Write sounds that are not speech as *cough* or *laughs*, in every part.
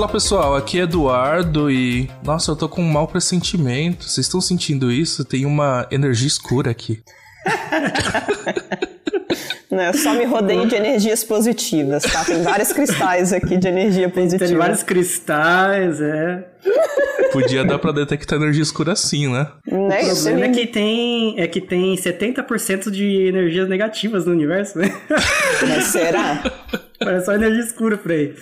Fala pessoal, aqui é Eduardo e. Nossa, eu tô com um mau pressentimento. Vocês estão sentindo isso? Tem uma energia escura aqui. *laughs* Não, eu só me rodeio de energias positivas, tá? Tem vários cristais aqui de energia positiva. Tem vários cristais, é. Podia dar pra detectar energia escura assim, né? Né? O problema é aí- que tem, é que tem 70% de energias negativas no universo, né? Mas será? Parece só energia escura por aí.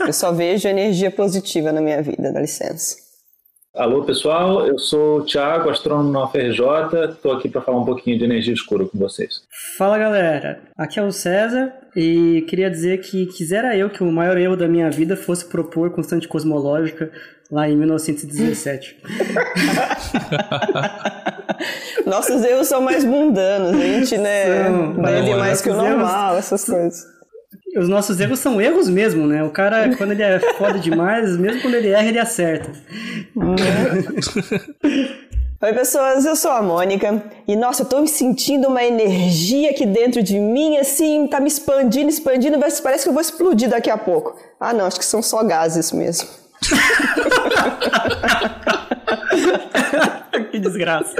Eu só vejo energia positiva na minha vida, dá licença. Alô, pessoal, eu sou o Thiago, astrônomo na UFRJ. Estou aqui para falar um pouquinho de energia escura com vocês. Fala galera, aqui é o César e queria dizer que quisera eu que o maior erro da minha vida fosse propor constante cosmológica lá em 1917. *laughs* Nossos erros são mais mundanos, a gente, né, São. bebe Não, mais que o erros- normal, essas coisas. Os nossos erros são erros mesmo, né? O cara, *laughs* quando ele é foda demais, mesmo quando ele erra, ele acerta. Oi, pessoas, eu sou a Mônica e nossa, eu tô sentindo uma energia aqui dentro de mim, assim, tá me expandindo, expandindo, mas parece que eu vou explodir daqui a pouco. Ah, não, acho que são só gases mesmo. *laughs* que desgraça.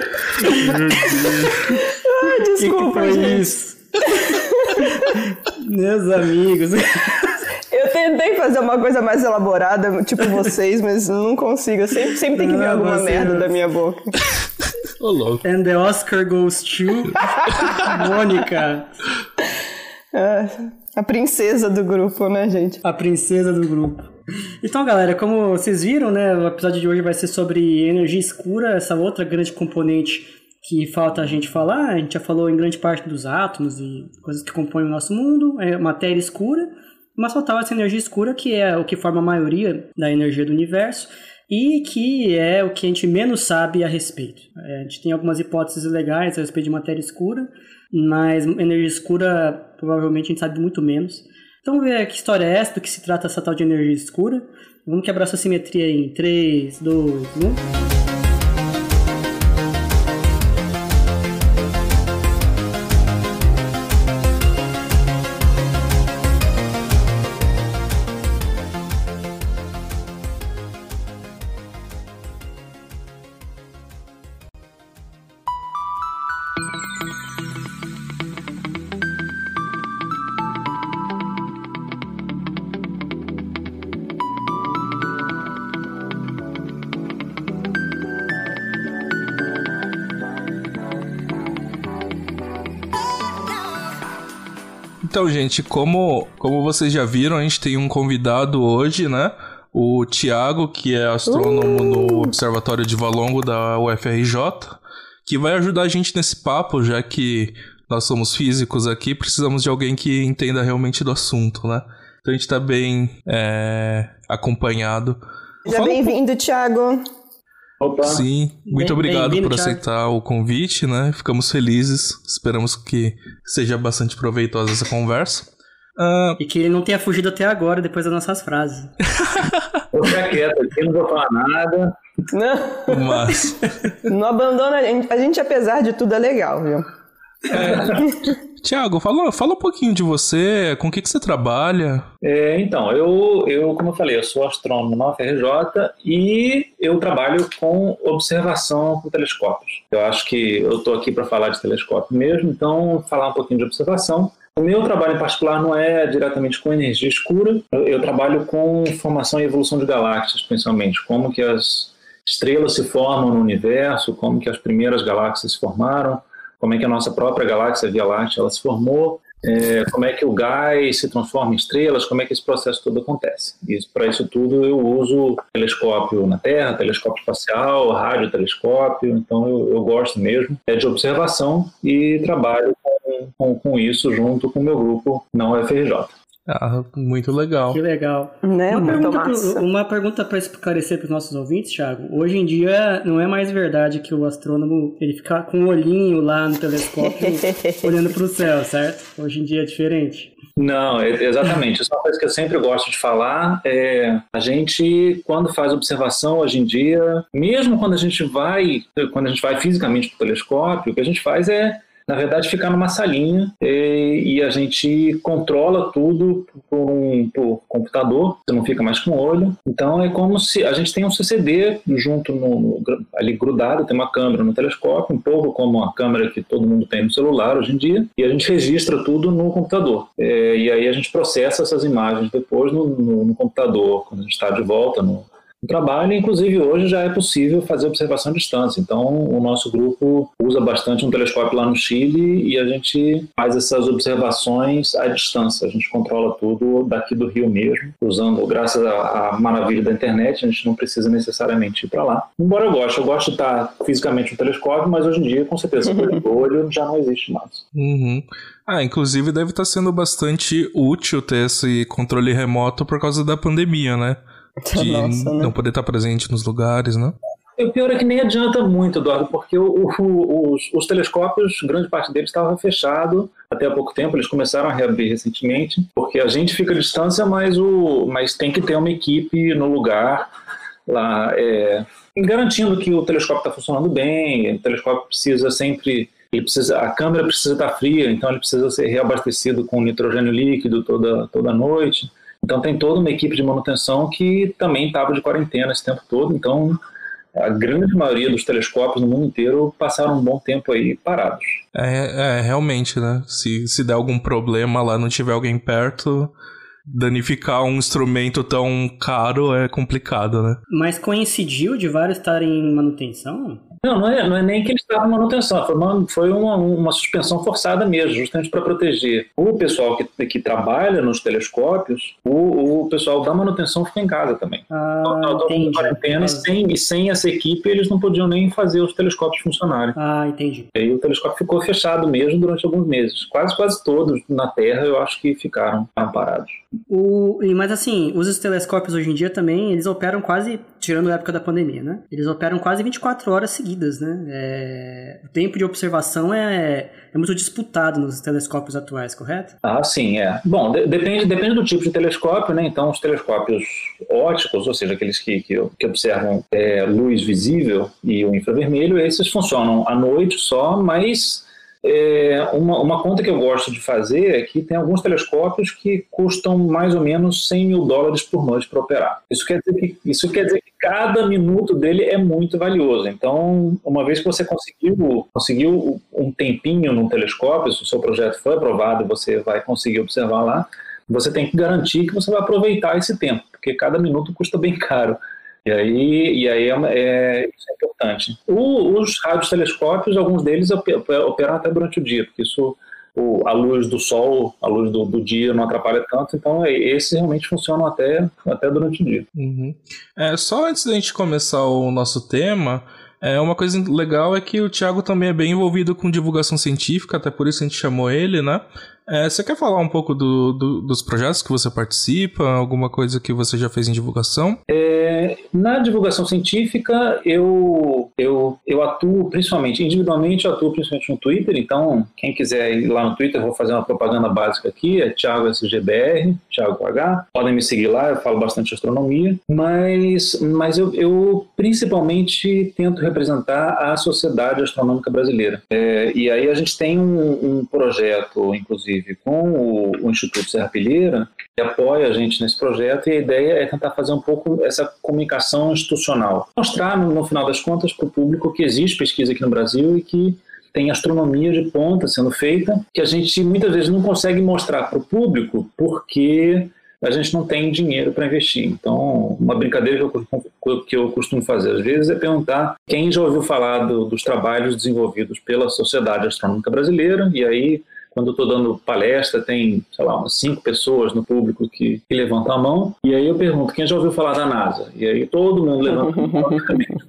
Ai, Que que desculpa, foi gente. isso? Meus amigos. Eu tentei fazer uma coisa mais elaborada, tipo vocês, mas não consigo. Eu sempre, sempre tem que vir Não, alguma você- merda da minha boca. Ô, louco. And the Oscar goes to Mônica, Ah, a princesa do grupo, né, gente? a princesa do grupo. Então, galera, como vocês viram, né, o episódio de hoje vai ser sobre energia escura, essa outra grande componente que falta a gente falar. A gente já falou em grande parte dos átomos e coisas que compõem o nosso mundo, é matéria escura, mas faltava essa energia escura que é o que forma a maioria da energia do universo e que é o que a gente menos sabe a respeito. É, a gente tem algumas hipóteses legais a respeito de matéria escura, mas energia escura provavelmente a gente sabe muito menos. Então vamos ver que história é essa, do que se trata essa tal de energia escura. Vamos quebrar essa simetria em 3, 2, 1. Gente, como, como vocês já viram, a gente tem um convidado hoje, né? O Tiago, que é astrônomo no Observatório de Valongo da UFRJ, que vai ajudar a gente nesse papo, já que nós somos físicos aqui, precisamos de alguém que entenda realmente do assunto, né? Então a gente tá bem é, acompanhado. Seja Fala um bem-vindo, Thiago. Opa, Sim, muito Bem- obrigado por Thiago. aceitar o convite, né? Ficamos felizes. Esperamos que seja bastante proveitosa essa conversa. Ah, E que ele não tenha fugido até agora, depois das nossas frases. *laughs* vou ficar quieto aqui, não vou falar nada. Não, mas, *laughs* não abandona a gente. A gente, apesar de tudo, é legal, viu? Tiago, fala, fala um pouquinho de você, com o que, que você trabalha? É, então, eu, eu, como eu falei, eu sou astrônomo na UFRJ e eu trabalho com observação por telescópios. Eu acho que eu estou aqui para falar de telescópio mesmo, então falar um pouquinho de observação. O meu trabalho em particular não é diretamente com energia escura, eu, eu trabalho com formação e evolução de galáxias, principalmente, como que as estrelas se formam no universo, como que as primeiras galáxias se formaram, como é que a nossa própria galáxia Via Láctea ela se formou, é, como é que o gás se transforma em estrelas, como é que esse processo todo acontece. E para isso tudo eu uso telescópio na Terra, telescópio espacial, radiotelescópio, então eu, eu gosto mesmo é de observação e trabalho com, com, com isso junto com o meu grupo na UFRJ. Ah, muito legal. Que legal. Né? Uma Muito pergunta, massa. pro- uma pergunta para esclarecer para os nossos ouvintes, Thiago. Hoje em dia não é mais verdade que o astrônomo ele fica com o olhinho lá no telescópio *laughs* olhando para o céu, certo? Hoje em dia é diferente. Não, é- exatamente. Isso é uma coisa que eu sempre gosto de falar. É, a gente, quando faz observação hoje em dia, mesmo quando a gente vai, quando a gente vai fisicamente para o telescópio, o que a gente faz é na verdade, ficar numa salinha e, e a gente controla tudo por um por computador, você não fica mais com o olho. Então é como se a gente tem um CCD junto no, no, ali grudado, tem uma câmera no telescópio, um pouco como a câmera que todo mundo tem no celular hoje em dia, e a gente registra tudo no computador. É, e aí a gente processa essas imagens depois no, no, computador, quando a gente está de volta no, no trabalho. Inclusive, hoje já é possível fazer observação à distância. Então, o nosso grupo usa bastante um telescópio lá no Chile e a gente faz essas observações à distância. A gente controla tudo daqui do Rio mesmo, usando, graças à maravilha da internet, a gente não precisa necessariamente ir para lá. Embora eu goste, eu gosto de estar fisicamente no telescópio, mas hoje em dia, com certeza, o olho já não existe mais. Uhum. Ah, inclusive deve estar sendo bastante útil ter esse controle remoto por causa da pandemia, né? *laughs* De Nossa, né? não poder estar presente nos lugares, né? o pior é que nem adianta muito, Eduardo, porque o, o, os, os, telescópios, grande parte deles estava fechado até há pouco tempo, eles começaram a reabrir recentemente, porque a gente fica à distância, mas, o, mas tem que ter uma equipe no lugar lá, é, garantindo que o telescópio está funcionando bem, o telescópio precisa sempre ele precisa, a câmera precisa estar fria, então ele precisa ser reabastecido com nitrogênio líquido toda, toda noite. Então tem toda uma equipe de manutenção que também estava de quarentena esse tempo todo, então a grande maioria dos telescópios no mundo inteiro passaram um bom tempo aí parados. É, é realmente, né? Se, se der algum problema lá, não tiver alguém perto, danificar um instrumento tão caro é complicado, né? Mas coincidiu de vários estarem em manutenção? Não, não é, não é nem que eles estavam em manutenção, foi uma, foi uma, uma suspensão forçada mesmo, justamente para proteger o pessoal que, que trabalha nos telescópios, o, o pessoal da manutenção fica em casa também. Ah, então, entendi. quarentena e sem, e sem essa equipe eles não podiam nem fazer os telescópios funcionarem. Ah, entendi. E aí o telescópio ficou fechado mesmo durante alguns meses. Quase, quase todos na Terra eu acho que ficaram parados. O, mas assim, os telescópios hoje em dia também, eles operam quase, tirando a época da pandemia, né? Eles operam quase 24 horas seguidas, né? É, o tempo de observação é, é muito disputado nos telescópios atuais, correto? Ah, sim, é. Bom, de, depende, depende do tipo de telescópio, né? Então, os telescópios óticos, ou seja, aqueles que, que, que observam é, luz visível e o infravermelho, esses funcionam à noite só, mas é, uma, uma, conta que eu gosto de fazer é que tem alguns telescópios que custam mais ou menos 100 mil dólares por noite para operar. Isso quer, dizer que, isso quer dizer que cada minuto dele é muito valioso. Então, uma vez que você conseguiu, conseguiu um tempinho num telescópio, se o seu projeto foi aprovado você vai conseguir observar lá, você tem que garantir que você vai aproveitar esse tempo, porque cada minuto custa bem *laughs* caro. E aí, e aí é, é, isso é importante. O, os radiotelescópios, alguns deles operam até durante o dia, porque isso a luz do sol, a luz do, do, dia não atrapalha tanto, então é, esses realmente funcionam até, até durante o dia. Uhum. É, só antes da gente começar o nosso tema, é, uma coisa legal é que o Thiago também é bem envolvido com divulgação científica, até por isso a gente chamou ele, né? É, você quer falar um pouco do, do, dos projetos que você participa? Alguma coisa que você já fez em divulgação? É, na divulgação científica, eu, eu, eu atuo principalmente, individualmente, eu atuo principalmente no Twitter. Então, quem quiser ir lá no Twitter, vou fazer uma propaganda básica aqui: é Thiago SGBR, Thiago H. Podem me seguir lá, eu falo bastante astronomia. Mas, mas eu, eu principalmente tento representar a Sociedade Astronômica Brasileira. É, e aí a gente tem um, um projeto, inclusive, inclusive, com o, o Instituto Serra Pilheira, que apoia a gente nesse projeto, e a ideia é tentar fazer um pouco essa comunicação institucional. Mostrar, no, no final das contas, para o público que existe pesquisa aqui no Brasil e que tem astronomia de ponta sendo feita, que a gente muitas vezes não consegue mostrar para o público porque a gente não tem dinheiro para investir. Então, uma brincadeira que eu, que eu, costumo fazer às vezes é perguntar quem já ouviu falar do, dos trabalhos desenvolvidos pela Sociedade Astronômica Brasileira, e aí quando eu estou dando palestra, tem, sei lá, umas cinco pessoas no público que, que, levantam a mão, e aí eu pergunto, quem já ouviu falar da NASA? E aí todo mundo levanta a mão,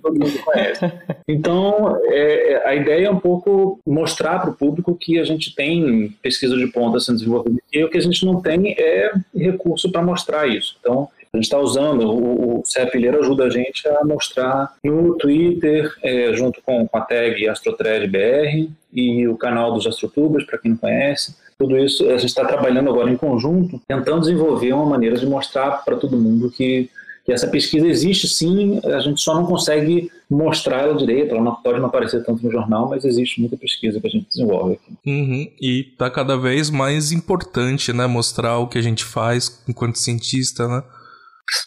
todo mundo conhece. Então, é, é, a ideia é um pouco mostrar para o público que a gente tem pesquisa de ponta sendo desenvolvida e o que a gente não tem é recurso para mostrar isso. Então, a gente está usando, o, o Pilheiro ajuda a gente a mostrar no Twitter, é, junto com, a tag AstroThreadBR e o canal dos Astrotubers, para quem não conhece. Tudo isso a gente está trabalhando agora em conjunto, tentando desenvolver uma maneira de mostrar para todo mundo que essa pesquisa existe sim, a gente só não consegue mostrar ela direito, ela não, pode não aparecer tanto no jornal, mas existe muita pesquisa que a gente desenvolve aqui. Uhum. E tá cada vez mais importante, né, mostrar o que a gente faz enquanto cientista, né?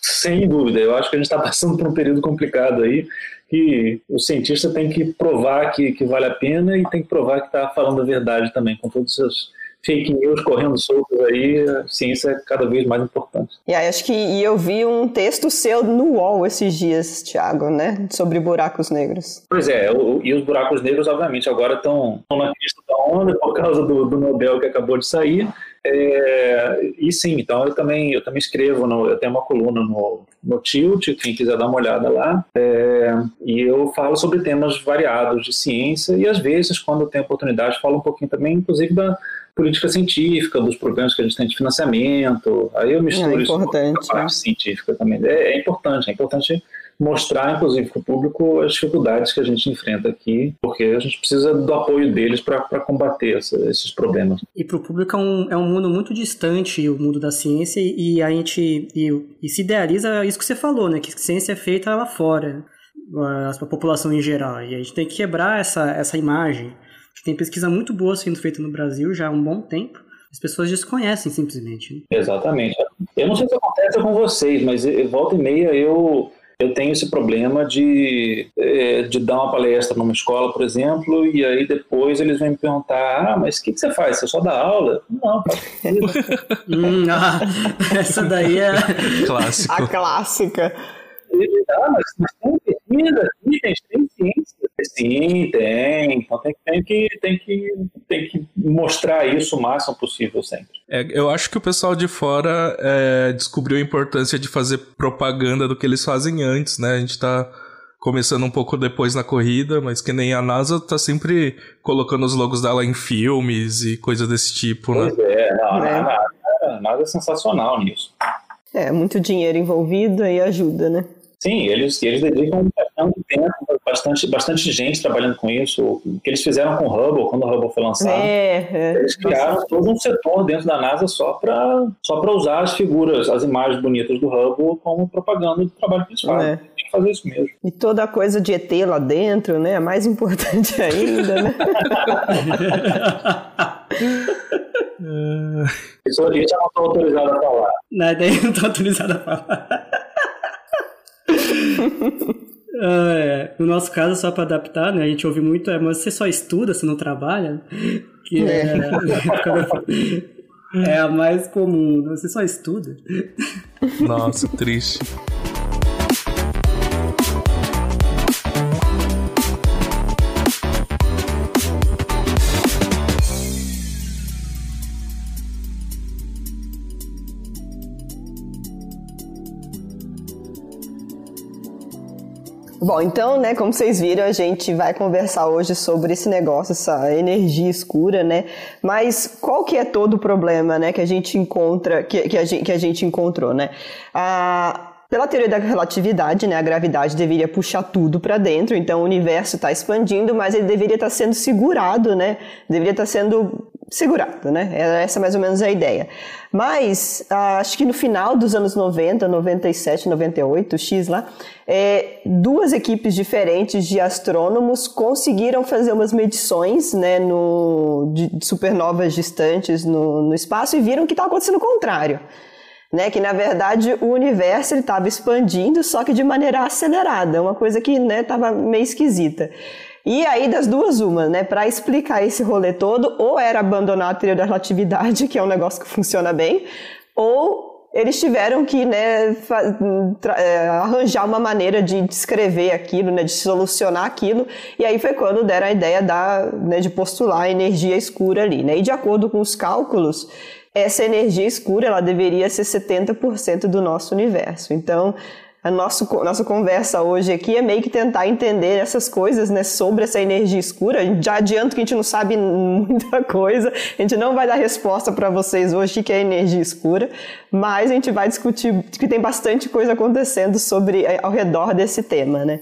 Sem dúvida, eu acho que a gente está passando por um período complicado aí, que o cientista tem que provar que, que vale a pena e tem que provar que está falando a verdade também, com todos os fake news correndo soltos aí, a ciência é cada vez mais importante. E aí, acho que e eu vi um texto seu no UOL esses dias, Thiago, né? Sobre buracos negros. Pois é, o, e os buracos negros, obviamente, agora estão na pista da onda por causa do, do Nobel que acabou de sair. É, e sim, então eu também, eu também escrevo, no, eu tenho uma coluna no, no Tilt, quem quiser dar uma olhada lá, é, e eu falo sobre temas variados de ciência e às vezes, quando eu tenho oportunidade, falo um pouquinho também, inclusive, da política científica, dos problemas que a gente tem de financiamento, aí eu misturo é isso com a parte né? científica também. É, é importante, é importante mostrar, inclusive, para o público as dificuldades que a gente enfrenta aqui, porque a gente precisa do apoio deles para combater essa, esses problemas. E para o público é um, é um mundo muito distante, o mundo da ciência, e a gente e, e se idealiza isso que você falou, né? Que ciência é feita lá fora, a população em geral. E a gente tem que quebrar essa, essa imagem. Tem pesquisa muito boa sendo feita no Brasil já há um bom tempo. As pessoas desconhecem simplesmente. Né? Exatamente. Eu não sei se acontece com vocês, mas volta e meia eu eu tenho esse problema de, é, de dar uma palestra numa escola, por exemplo, e aí depois eles vêm me perguntar: ah, mas o que, que você faz? Você só dá aula? Não, *laughs* hum, ah, essa daí é. *laughs* Clássico. A clássica. Ah, mas, mas tem pesquisa aqui, tem ciência. Sim, tem. Então tem, tem, que, tem, que, tem que mostrar isso o máximo possível sempre. É, eu acho que o pessoal de fora é, descobriu a importância de fazer propaganda do que eles fazem antes, né? A gente tá começando um pouco depois na corrida, mas que nem a NASA tá sempre colocando os logos dela em filmes e coisa desse tipo, pois né? É, não, é. A, NASA, a NASA é sensacional nisso. É, muito dinheiro envolvido e ajuda, né? Sim, eles, eles dedicam bastante tempo, bastante, bastante gente trabalhando com isso. O que eles fizeram com o Hubble, quando o Hubble foi lançado, é, é. eles criaram todo um setor dentro da NASA só para só usar as figuras, as imagens bonitas do Hubble como propaganda do trabalho que eles fazem. É. Tem que fazer isso mesmo. E toda a coisa de ET lá dentro, né? É mais importante *laughs* ainda, né? *laughs* Isso a gente não está autorizado a falar. Não, daí não estou autorizado a falar. É, no nosso caso, só para adaptar, né? A gente ouve muito, é, mas você só estuda, você não trabalha? Que é, *laughs* é a mais comum, você só estuda. Nossa, triste. Bom, então, né, como vocês viram, a gente vai conversar hoje sobre esse negócio, essa energia escura, né? Mas qual que é todo o problema, né, que a gente encontra, que, que, a, gente, que a gente encontrou, né? Pela teoria da relatividade, né, a gravidade deveria puxar tudo para dentro, então o universo está expandindo, mas ele deveria estar tá sendo segurado, né? Deveria estar tá sendo segurado, né? Essa é mais ou menos a ideia. Mas ah, acho que no final dos anos 90, 97, 98, X lá, é, duas equipes diferentes de astrônomos conseguiram fazer umas medições né, no, de supernovas distantes no, no espaço e viram que estava acontecendo o contrário. Né, que na verdade o universo estava expandindo, só que de maneira acelerada, uma coisa que estava né, meio esquisita. E aí, das duas, uma, né? Para explicar esse rolê todo, ou era abandonar a teoria da relatividade, *laughs* que é um negócio que funciona bem, ou eles tiveram que né, é, arranjar uma maneira de descrever aquilo, né, de solucionar aquilo, e aí foi quando deram a ideia da, né, de postular a energia escura ali. Né? E de acordo com os cálculos, essa energia escura ela deveria ser 70% do nosso universo. Então, a nosso, nossa conversa hoje aqui é meio que tentar entender essas coisas, né, sobre essa energia escura. Já adianto que a gente não sabe *laughs* muita coisa, a gente não vai dar resposta para vocês hoje o que é energia escura, mas a gente vai discutir que tem bastante coisa acontecendo sobre ao redor desse tema, né?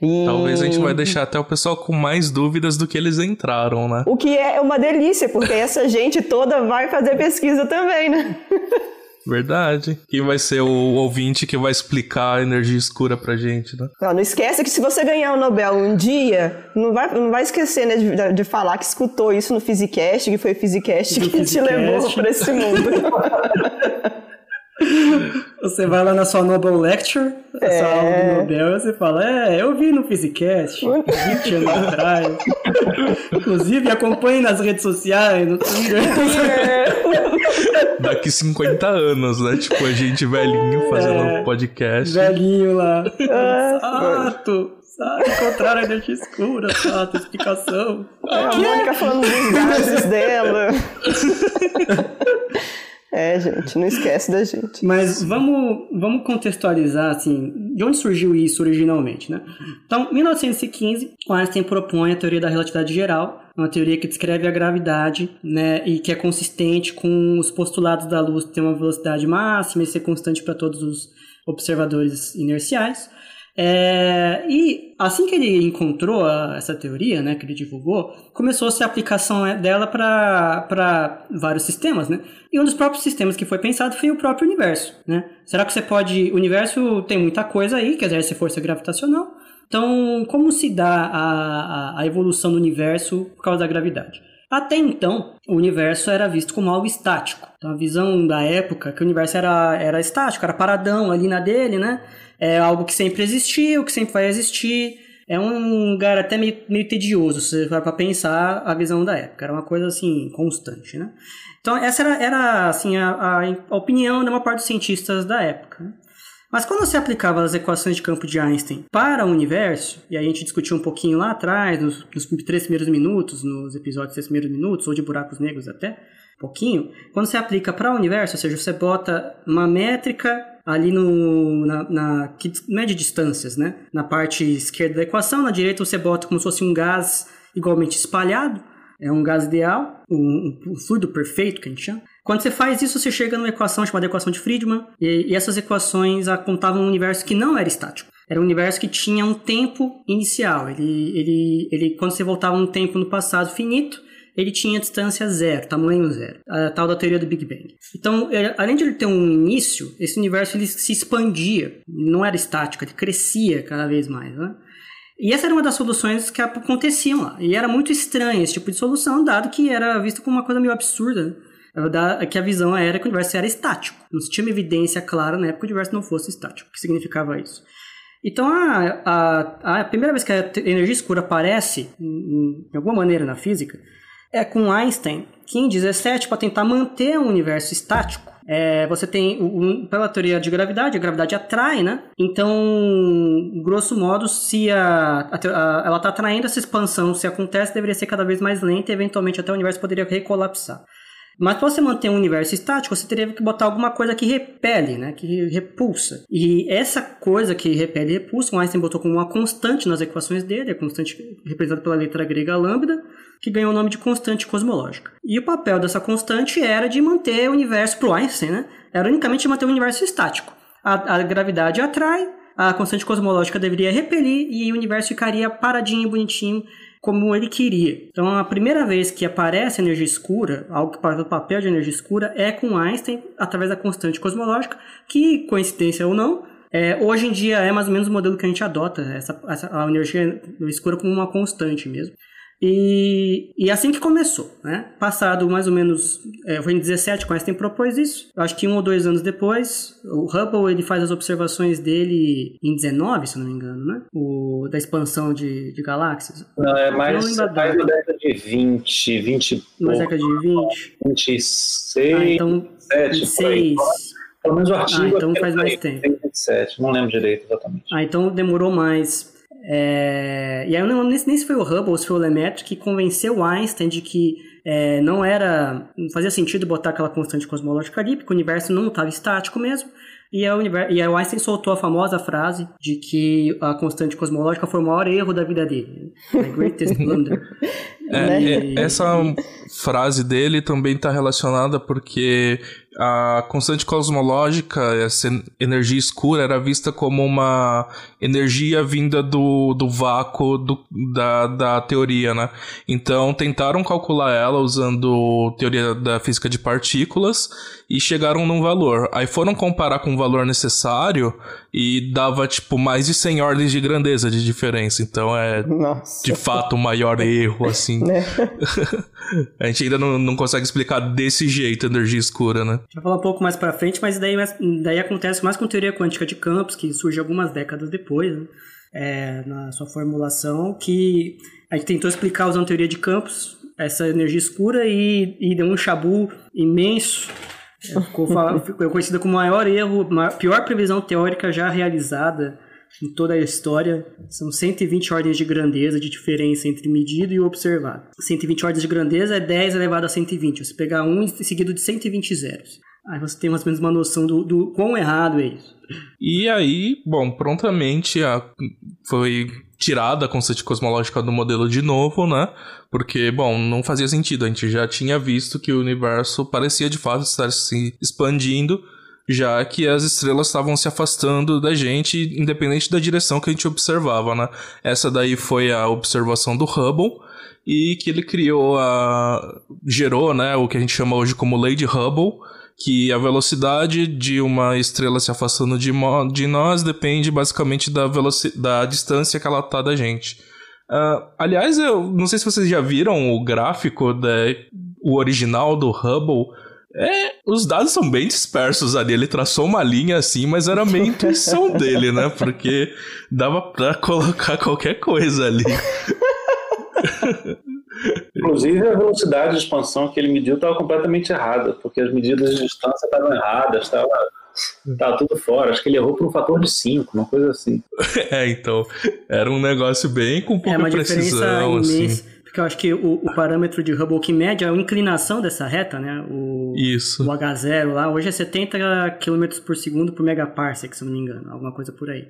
E... Talvez a gente vai deixar até o pessoal com mais dúvidas do que eles entraram, né? O que é uma delícia, porque essa gente toda vai fazer pesquisa também, né? *laughs* Verdade. Quem vai ser o ouvinte que vai explicar a energia escura pra gente, né? Não, não esquece que se você ganhar o Nobel um dia, não vai, não vai esquecer né, de, de falar que escutou isso no Physicast, que foi o Physicast Do que te Physicast. levou pra esse mundo. *laughs* *laughs* Você vai lá na sua Nobel Lecture, essa É. aula do Nobel, e você fala, é, eu vi no Physicast, *laughs* 20 anos atrás. Inclusive, acompanhe nas redes sociais, no Twitter. *laughs* Daqui 50 anos, né? Tipo, a gente velhinho fazendo É. um podcast. Velhinho lá. Ah, Sato, Sato, encontraram a energia escura, Sato, explicação. É, a Mônica falando dos gases dela. É, gente, não esquece da gente. Mas vamos, vamos contextualizar, assim, de onde surgiu isso originalmente, né? Então, em 1915, o Einstein propõe a teoria da relatividade geral, uma teoria que descreve a gravidade, né, e que é consistente com os postulados da luz ter uma velocidade máxima e ser constante para todos os observadores inerciais. É, e assim que ele encontrou a- essa teoria, né, que ele divulgou, começou-se a aplicação é, dela para vários sistemas, né? E um dos próprios sistemas que foi pensado foi o próprio universo, né? Será que você pode... O universo tem muita coisa aí que exerce força gravitacional. Então, como se dá a, a, a evolução do universo por causa da gravidade? Até então, o universo era visto como algo estático. Então, a visão da época que o universo era, era estático, era paradão ali na dele, né? É algo que sempre existiu, que sempre vai existir. É um lugar até meio, meio tedioso, se você for para pensar a visão da época. Era uma coisa assim, constante, né? Então, essa era, era assim, a, a, opinião de uma parte dos cientistas da época. Mas quando você aplicava as equações de campo de Einstein para o universo, e a gente discutiu um pouquinho lá atrás, nos, nos três primeiros minutos, nos episódios três primeiros minutos, ou de buracos negros até, um pouquinho, quando você aplica para o universo, ou seja, você bota uma métrica ali no, na, na que mede distâncias, né? Na parte esquerda da equação, na direita você bota como se fosse um gás igualmente espalhado, é um gás ideal, um, um fluido perfeito que a gente chama. Quando você faz isso, você chega numa equação chamada equação de Friedman, e, essas equações apontavam um universo que não era estático. Era um universo que tinha um tempo inicial. Ele, ele, ele, quando você voltava um tempo no passado finito, ele tinha distância zero, tamanho zero, a tal da teoria do Big Bang. Então, além de ele ter um início, esse universo ele se expandia, não era estático, ele crescia cada vez mais, né? E essa era uma das soluções que aconteciam lá. E era muito estranho esse tipo de solução, dado que era visto como uma coisa meio absurda, que a visão era que o universo era estático. Não se tinha uma evidência clara na época que o universo não fosse estático. O que significava isso? Então, a, a, a primeira vez que a energia escura aparece, em alguma maneira na física, é com Einstein, que em 17, para tentar manter um universo estático, é, você tem, o- o- pela teoria de gravidade, a gravidade atrai, né? Então, grosso modo, se a, a a- ela está atraindo essa expansão, se acontece, deveria ser cada vez mais lenta e eventualmente até o universo poderia recolapsar. Mas para você manter um universo estático, você teria que botar alguma coisa que repele, né? Que repulsa. E essa coisa que repele e repulsa, o Einstein botou como uma constante nas equações dele, a constante representada pela letra grega lambda, que ganhou o nome de constante cosmológica. E o papel dessa constante era de manter o universo, para o Einstein, né? Era unicamente manter o universo estático. A, a gravidade atrai, a constante cosmológica deveria repelir e o universo ficaria paradinho, bonitinho, como ele queria. Então, a primeira vez que aparece energia escura, algo que faz o papel de energia escura, é com Einstein, através da constante cosmológica, que, coincidência ou não, é, hoje em dia é mais ou menos o modelo que a gente adota, essa, essa, a energia escura como uma constante mesmo. E, e assim que começou, né? Passado mais ou menos, é, foi em 17 que Einstein propôs isso. Acho que um ou dois anos depois, o Hubble ele faz as observações dele em 19, se não me engano, né? O, da expansão de, de galáxias. Não, é Não mais, a mais da década de 20, 20 e Na década de 20. 26, Ah, então, 27, por aí. 6. Pelo menos o artigo Ah, então faz mais tem tempo. 27, não lembro direito exatamente. Ah, então demorou mais. É, E aí eu não nem, nem se foi o Hubble ou se foi o Lemaitre que convenceu o Einstein de que é, não era. não fazia sentido botar aquela constante cosmológica ali, porque o universo não estava estático mesmo. E, a univer- e aí o Einstein soltou a famosa frase de que a constante cosmológica foi o maior erro da vida dele. né? The greatest blunder. *laughs* É, é, essa frase dele também está relacionada porque a constante cosmológica, essa energia escura, era vista como uma energia vinda do, do vácuo do, da, da teoria, né? Então tentaram calcular ela usando teoria da física de partículas e chegaram num valor. Aí foram comparar com o valor necessário e dava, tipo, mais de 100 ordens de grandeza de diferença. Então é, Nossa. de fato, o maior erro, assim. *laughs* Né? *laughs* a gente ainda não, não consegue explicar desse jeito a energia escura, né? Já falar um pouco mais pra frente, mas daí, daí acontece mais com teoria quântica de campos, que surge algumas décadas depois, né? é, na sua formulação, que a gente tentou explicar usando teoria de campos, essa energia escura, e, e deu um chabu imenso. É, ficou, *laughs* ficou conhecida como o maior erro, pior previsão teórica já realizada em toda a história. São 120 ordens de grandeza de diferença entre medido e observado. 120 ordens de grandeza é 10 elevado a 120. Você pegar um seguido de 120 zeros. Aí você tem mais ou menos uma noção do, do quão errado é isso. E aí, bom, prontamente a, foi tirada a constante cosmológica do modelo de novo, né? Porque, bom, não fazia sentido. A gente já tinha visto que o universo parecia de fato estar se expandindo, já que as estrelas estavam se afastando da gente, independente da direção que a gente observava, né? Essa daí foi a observação do Hubble e que ele criou a gerou, né, o que a gente chama hoje como lei de Hubble, que a velocidade de uma estrela se afastando de, de nós depende basicamente da, da distância que ela está da gente. Uh, aliás, eu não sei se vocês já viram o gráfico, da, o original do Hubble. É, os dados são bem dispersos ali. Ele traçou uma linha assim, mas era meio intuição *laughs* dele, né? Porque dava pra colocar qualquer coisa ali. Inclusive, a velocidade de expansão que ele mediu estava completamente errada, porque as medidas de distância estavam erradas, estava tava tudo fora. Acho que ele errou por um fator de 5, uma coisa assim. *laughs* É, então, era um negócio bem com pouca é uma precisão, assim. Porque eu acho que o, o, parâmetro de Hubble que mede a inclinação dessa reta, né? O, Isso. O H0 lá, hoje é 70 km por segundo por megaparsec, se não me engano, alguma coisa por aí.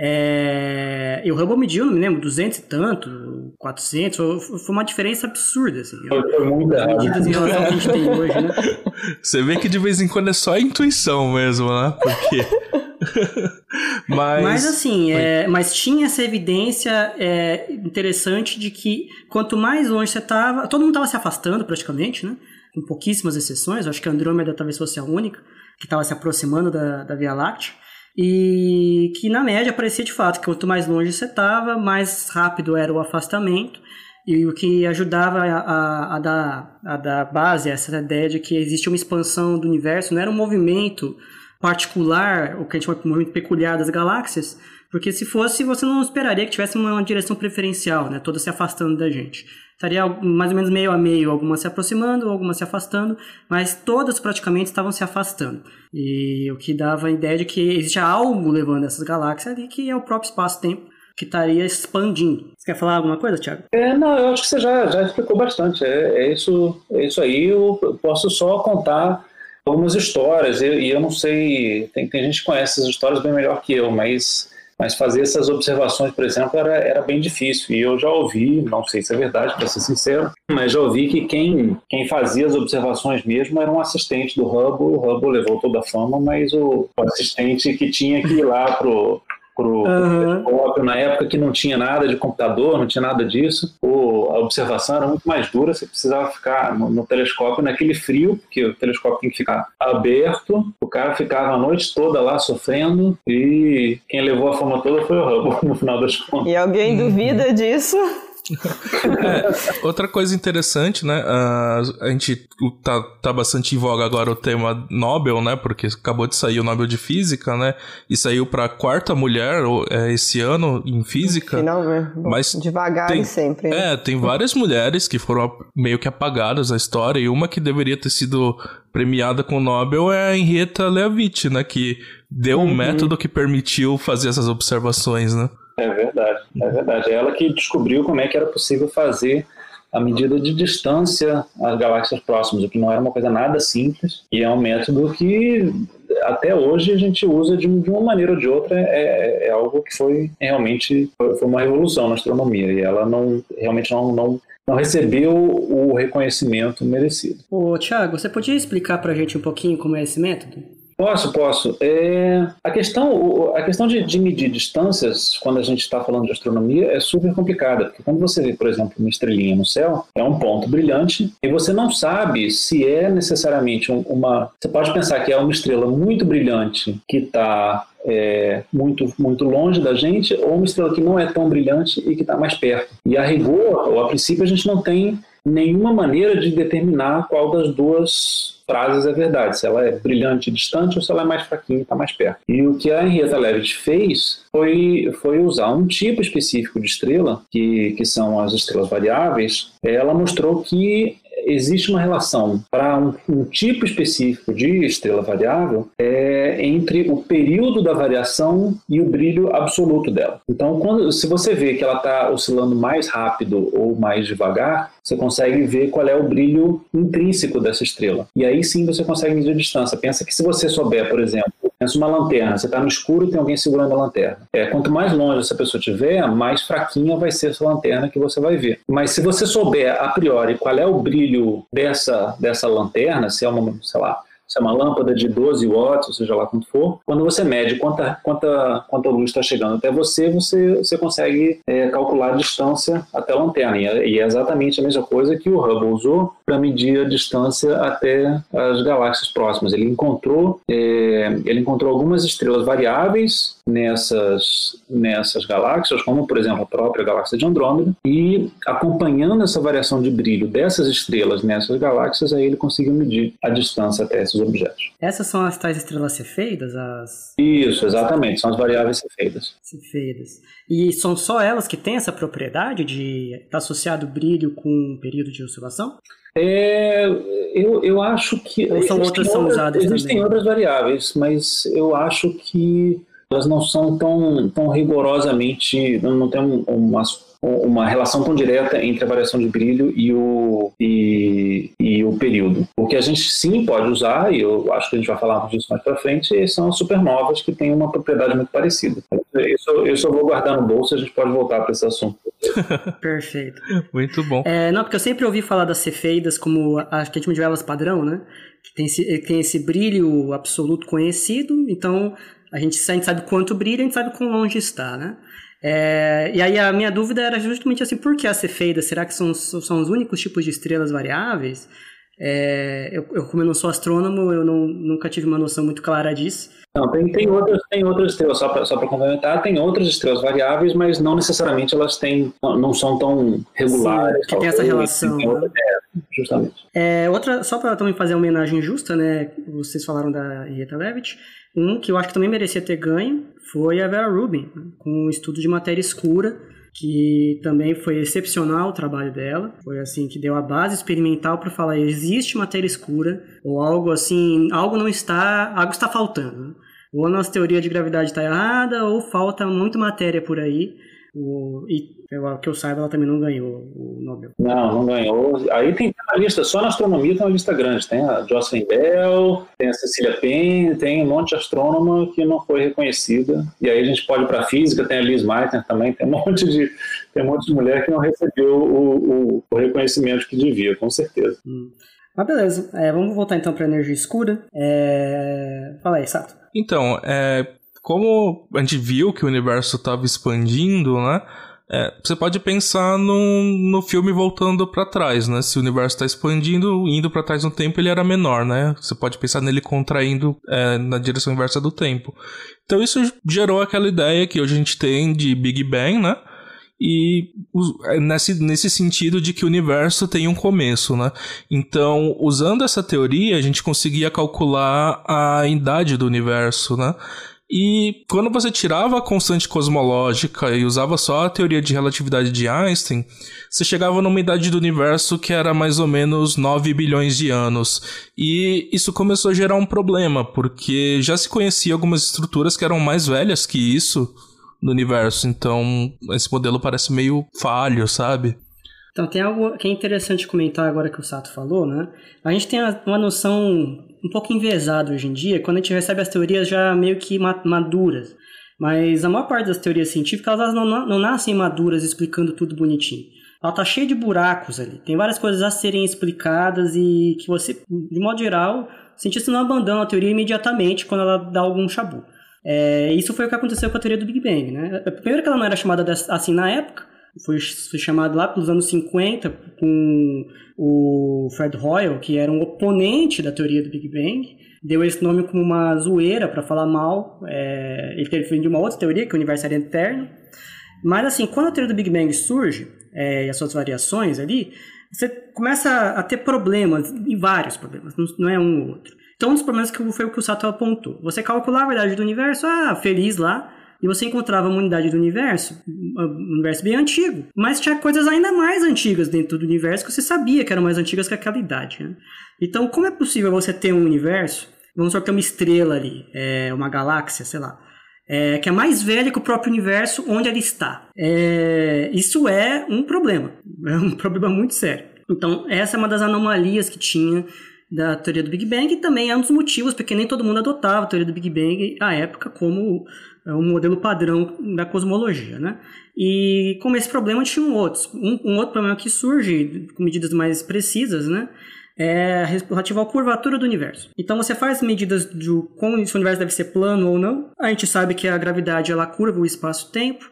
É... E o Hubble mediu, não me lembro, 200 e tanto, 400, foi uma diferença absurda. Assim. Foi muito As medidas em relação ao que a gente tem hoje, né? *laughs* Você vê que de vez em quando é só intuição mesmo, né? Porque... *laughs* mas... mas assim, é, mas tinha essa evidência é, interessante de que quanto mais longe você estava, todo mundo estava se afastando praticamente, né? Com pouquíssimas exceções, acho que a Andrômeda talvez fosse a única que estava se aproximando da, da Via Láctea. E que na média parecia de fato que quanto mais longe você estava, mais rápido era o afastamento. E o que ajudava a, a, a, dar, a dar base a essa ideia de que existe uma expansão do universo, não era um movimento particular, o que a gente chama de movimento peculiar das galáxias, porque se fosse, você não esperaria que tivesse uma direção preferencial, né, toda se afastando da gente estaria mais ou menos meio a meio, algumas se aproximando, algumas se afastando, mas todas praticamente estavam se afastando. E o que dava a ideia de que existe algo levando essas galáxias ali, que é o próprio espaço-tempo que estaria expandindo. Você quer falar alguma coisa, Thiago? É, não, eu acho que você já, já explicou bastante. É, é isso, é isso aí. Eu posso só contar algumas histórias. E eu, eu, não sei, tem, tem gente que conhece essas histórias bem melhor que eu, mas mas fazer essas observações, por exemplo, era, era bem difícil. E eu já ouvi, não sei se é verdade, para ser sincero, mas já ouvi que quem, quem fazia as observações mesmo era um assistente do Hubble. O Hubble levou toda a fama, mas o, o assistente que tinha que ir lá pro pro, uhum. telescópio, na época que não tinha nada de computador, não tinha nada disso, o, a observação era muito mais dura, você precisava ficar no, no, telescópio naquele frio, porque o telescópio tem que ficar aberto, o cara ficava a noite toda lá sofrendo e quem levou a fama toda foi o Hubble, *laughs* no final das contas. E alguém duvida disso? É, outra coisa interessante, né? Uh, a gente tá, tá bastante em voga agora o tema Nobel, né? Porque acabou de sair o Nobel de Física, né? E saiu pra quarta mulher é, esse ano em física. Final, né? Mas devagar tem, e sempre. Né? É, tem várias mulheres que foram meio que apagadas na história e uma que deveria ter sido premiada com o Nobel é a Henrietta Leavitt, né? Que deu uhum. um método que permitiu fazer essas observações, né? É verdade, é verdade. É ela que descobriu como é que era possível fazer a medida de distância às galáxias próximas, o que não era uma coisa nada simples, e é um método que até hoje a gente usa de, uma maneira ou de outra, é, é algo que foi realmente foi uma revolução na astronomia e ela não realmente não, não não recebeu o reconhecimento merecido. Ô, Tiago, você podia explicar para a gente um pouquinho como é esse método? Posso, posso. É, a questão, a questão de, de medir distâncias, quando a gente está falando de astronomia, é super complicada, porque quando você vê, por exemplo, uma estrelinha no céu, é um ponto brilhante, e você não sabe se é necessariamente uma. Você pode pensar que é uma estrela muito brilhante que está é, muito, muito longe da gente, ou uma estrela que não é tão brilhante e que está mais perto. E a rigor, ou a princípio, a gente não tem nenhuma maneira de determinar qual das duas frases é verdade, se ela é brilhante e distante ou se ela é mais fraquinha e está mais perto. E o que a Henrietta Leavitt fez foi, foi usar um tipo específico de estrela, que, que são as estrelas variáveis. Ela mostrou que existe uma relação para um, um, tipo específico de estrela variável é, entre o período da variação e o brilho absoluto dela. Então, quando, se você vê que ela está oscilando mais rápido ou mais devagar, você consegue ver qual é o brilho intrínseco dessa estrela. E aí sim você consegue medir a distância. Pensa que se você souber, por exemplo, uma lanterna, você está no escuro e tem alguém segurando a lanterna. É, quanto mais longe essa pessoa estiver, mais fraquinha vai ser essa lanterna que você vai ver. Mas se você souber a priori qual é o brilho dessa, dessa lanterna, se é uma, sei lá, se é uma lâmpada de 12 watts, ou seja lá quanto for, quando você mede quanta, quanta, quanta luz está chegando até você, você, você consegue é, calcular a distância até a lanterna. E é, é exatamente a mesma coisa que o Hubble usou para medir a distância até as galáxias próximas. Ele encontrou, é, ele encontrou algumas estrelas variáveis nessas, nessas galáxias, como por exemplo a própria galáxia de Andrômeda, e acompanhando essa variação de brilho dessas estrelas nessas galáxias, aí ele conseguiu medir a distância até esses objetos. Essas são as tais estrelas cefeidas? As... Isso, exatamente, são as variáveis cefeidas. Cefeidas. E são só elas que têm essa propriedade de estar tá associado brilho com um período de oscilação? É, eu, eu acho que. Ou são outras são usadas Existem também? outras variáveis, mas eu acho que elas não são tão, tão rigorosamente. Não, não tem uma, uma relação tão direta entre a variação de brilho e o, e, e o período. O que a gente sim pode usar, e eu acho que a gente vai falar disso mais para frente, são as supernovas que têm uma propriedade muito parecida. Isso, isso eu vou guardar no bolso, a gente pode voltar para esse assunto. *laughs* Perfeito. Muito bom. É, não, porque eu sempre ouvi falar das cefeidas como a que a gente chama de velas padrão, né? Que tem esse, tem esse brilho absoluto conhecido, então a gente, a gente sabe quanto brilha, a gente sabe quão longe está, né? É, e aí a minha dúvida era justamente assim, por que as cefeidas? Será que são, são os únicos tipos de estrelas variáveis? É, eu, eu, como eu não sou astrônomo, eu não, nunca tive uma noção muito clara disso. Não, tem, tem, outras, tem outras estrelas, só para complementar, tem outras estrelas variáveis, mas não necessariamente elas têm, não são tão regulares. Sim, que tem essa relação. Tem outra, né? é, justamente. É, outra, só para também fazer uma homenagem justa, né? Vocês falaram da Henrietta Leavitt. Um que eu acho que também merecia ter ganho foi a Vera Rubin, com um estudo de matéria escura que também foi excepcional o trabalho dela. Foi assim que deu a base experimental para falar existe matéria escura ou algo assim, algo não está, algo está faltando. Ou a nossa teoria de gravidade está errada ou falta muito matéria por aí. O, e pelo que eu saiba, ela também não ganhou o Nobel. Não, não ganhou. Aí tem uma lista, só na astronomia tem uma lista grande. Tem a Jocelyn Bell, tem a Cecilia Penn, tem um monte de astrônoma que não foi reconhecida. E aí a gente pode ir para a física, tem a Liz Meitner também, tem um *laughs* monte de, tem um monte de mulher que não recebeu o, o, o reconhecimento que devia, com certeza. Hum. Mas beleza, é, vamos voltar então para a energia escura. É... Fala aí, Sato. Então, é, como a gente viu que o universo estava expandindo, né? É, você pode pensar no, no filme voltando para trás, né? Se o universo está expandindo, indo para trás no tempo, ele era menor, né? Você pode pensar nele contraindo é, na direção inversa do tempo. Então isso gerou aquela ideia que hoje a gente tem de Big Bang, né? E é, nesse, nesse sentido de que o universo tem um começo, né? Então, usando essa teoria, a gente conseguia calcular a idade do universo, né? E quando você tirava a constante cosmológica e usava só a teoria de relatividade de Einstein, você chegava numa idade do universo que era mais ou menos 9 bilhões de anos. E isso começou a gerar um problema, porque já se conhecia algumas estruturas que eram mais velhas que isso no universo. Então, esse modelo parece meio falho, sabe? Então tem algo que é interessante comentar agora que o Sato falou, né? A gente tem uma noção um pouco envezada hoje em dia, quando a gente recebe as teorias já meio que maduras. Mas a maior parte das teorias científicas, elas não, não nascem maduras explicando tudo bonitinho. Ela tá cheia de buracos ali. Tem várias coisas a serem explicadas e que você, de modo geral, o cientista não abandona a teoria imediatamente quando ela dá algum chabu. É, isso foi o que aconteceu com a teoria do Big Bang, né? Primeiro que ela não era chamada assim na época, foi, foi chamado lá pelos anos 50 com o Fred Hoyle, que era um oponente da teoria do Big Bang, deu esse nome como uma zoeira para falar mal. É, ele defendia uma outra teoria, que é o universo era eterno. Mas assim, quando a teoria do Big Bang surge, é, e as suas variações ali, você começa a ter problemas, e vários problemas, não é um ou outro. Então, um dos problemas que foi o que o Sato apontou. Você calcular a verdade do universo, ah, feliz lá, e você encontrava uma unidade do universo, um universo bem antigo, mas tinha coisas ainda mais antigas dentro do universo que você sabia que eram mais antigas que aquela idade. Né? Então, como é possível você ter um universo, vamos supor que tem uma estrela ali, é uma galáxia, sei lá, é, que é mais velha que o próprio universo onde ela está. É, isso é um problema, *laughs* é um problema muito sério. Então, essa é uma das anomalias que tinha da teoria do Big Bang e também é um dos motivos porque nem todo mundo adotava a teoria do Big Bang à época como um modelo padrão da cosmologia, né? E como esse problema tinha outros. Um, um outro problema que surge com medidas mais precisas, né? É relativo à curvatura do universo. Então você faz medidas de como o universo deve ser plano ou não. A gente sabe que a gravidade ela curva o espaço-tempo.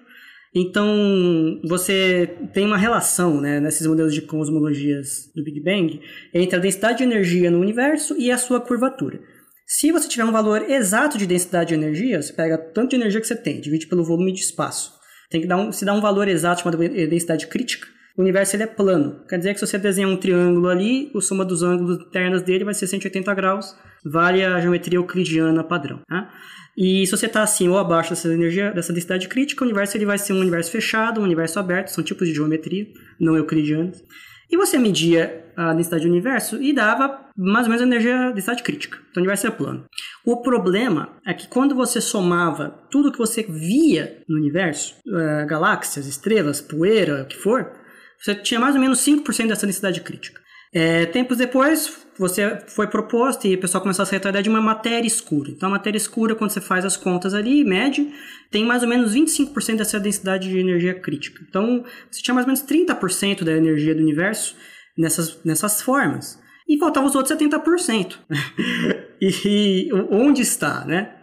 Então, você tem uma relação né, nesses modelos de cosmologias do Big Bang entre a densidade de energia no universo e a sua curvatura. Se você tiver um valor exato de densidade de energia, você pega tanto de energia que você tem, divide pelo volume de espaço. Tem que dar um, se dá um valor exato chamado densidade crítica, o universo ele é plano. Quer dizer que se você desenhar um triângulo ali, a soma dos ângulos internos dele vai ser 180 graus, vale a geometria euclidiana padrão. Tá? E se você está acima ou abaixo dessa energia, dessa densidade crítica, o universo ele vai ser um universo fechado, um universo aberto, são tipos de geometria não euclidianas. E você media a densidade do universo e dava mais ou menos a energia densidade crítica. Então o universo é plano. O problema é que quando você somava tudo que você via no universo, uh, galáxias, estrelas, poeira, o que for, você tinha mais ou menos 5% dessa densidade crítica. É, tempos depois, você foi proposto e o pessoal começou a aceitar a ideia de uma matéria escura. Então, a matéria escura, quando você faz as contas ali, mede, tem mais ou menos 25% dessa densidade de energia crítica. Então, você tinha mais ou menos 30% da energia do universo nessas, nessas formas. E faltavam os outros 70%. *laughs* e, onde está, né?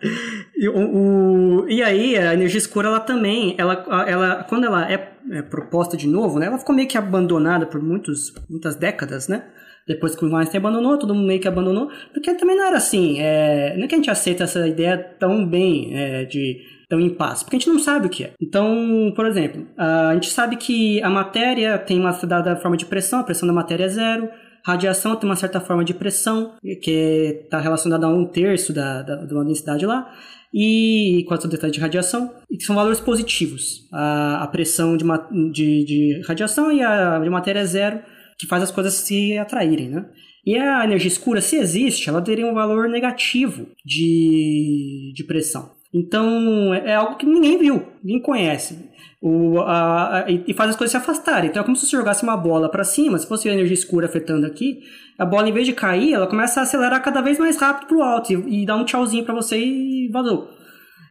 E, o, o, e aí, a energia escura, ela também, ela, ela, quando ela é, é proposta de novo, né? Ela ficou meio que abandonada por muitos, muitas décadas, né? Depois que o Einstein abandonou, todo mundo meio que abandonou, porque também não era assim. É, não é que a gente aceita essa ideia tão bem é, de tão em paz, porque a gente não sabe o que é. Então, por exemplo, a gente sabe que a matéria tem uma dada forma de pressão, a pressão da matéria é zero. Radiação tem uma certa forma de pressão, que está relacionada a um terço da, da, uma densidade lá e com a densidade de radiação, e que são valores positivos. A, a pressão de, de, de, radiação e a de matéria é zero, que faz as coisas se atraírem, né? E a energia escura, se existe, ela teria um valor negativo de, de pressão. Então, é, é algo que ninguém viu, ninguém conhece. O, a, a, e faz as coisas se afastarem. Então, é como se você jogasse uma bola para cima, se fosse a energia escura afetando aqui, a bola, em vez de cair, ela começa a acelerar cada vez mais rápido pro alto e, e dá um tchauzinho para você e vazou.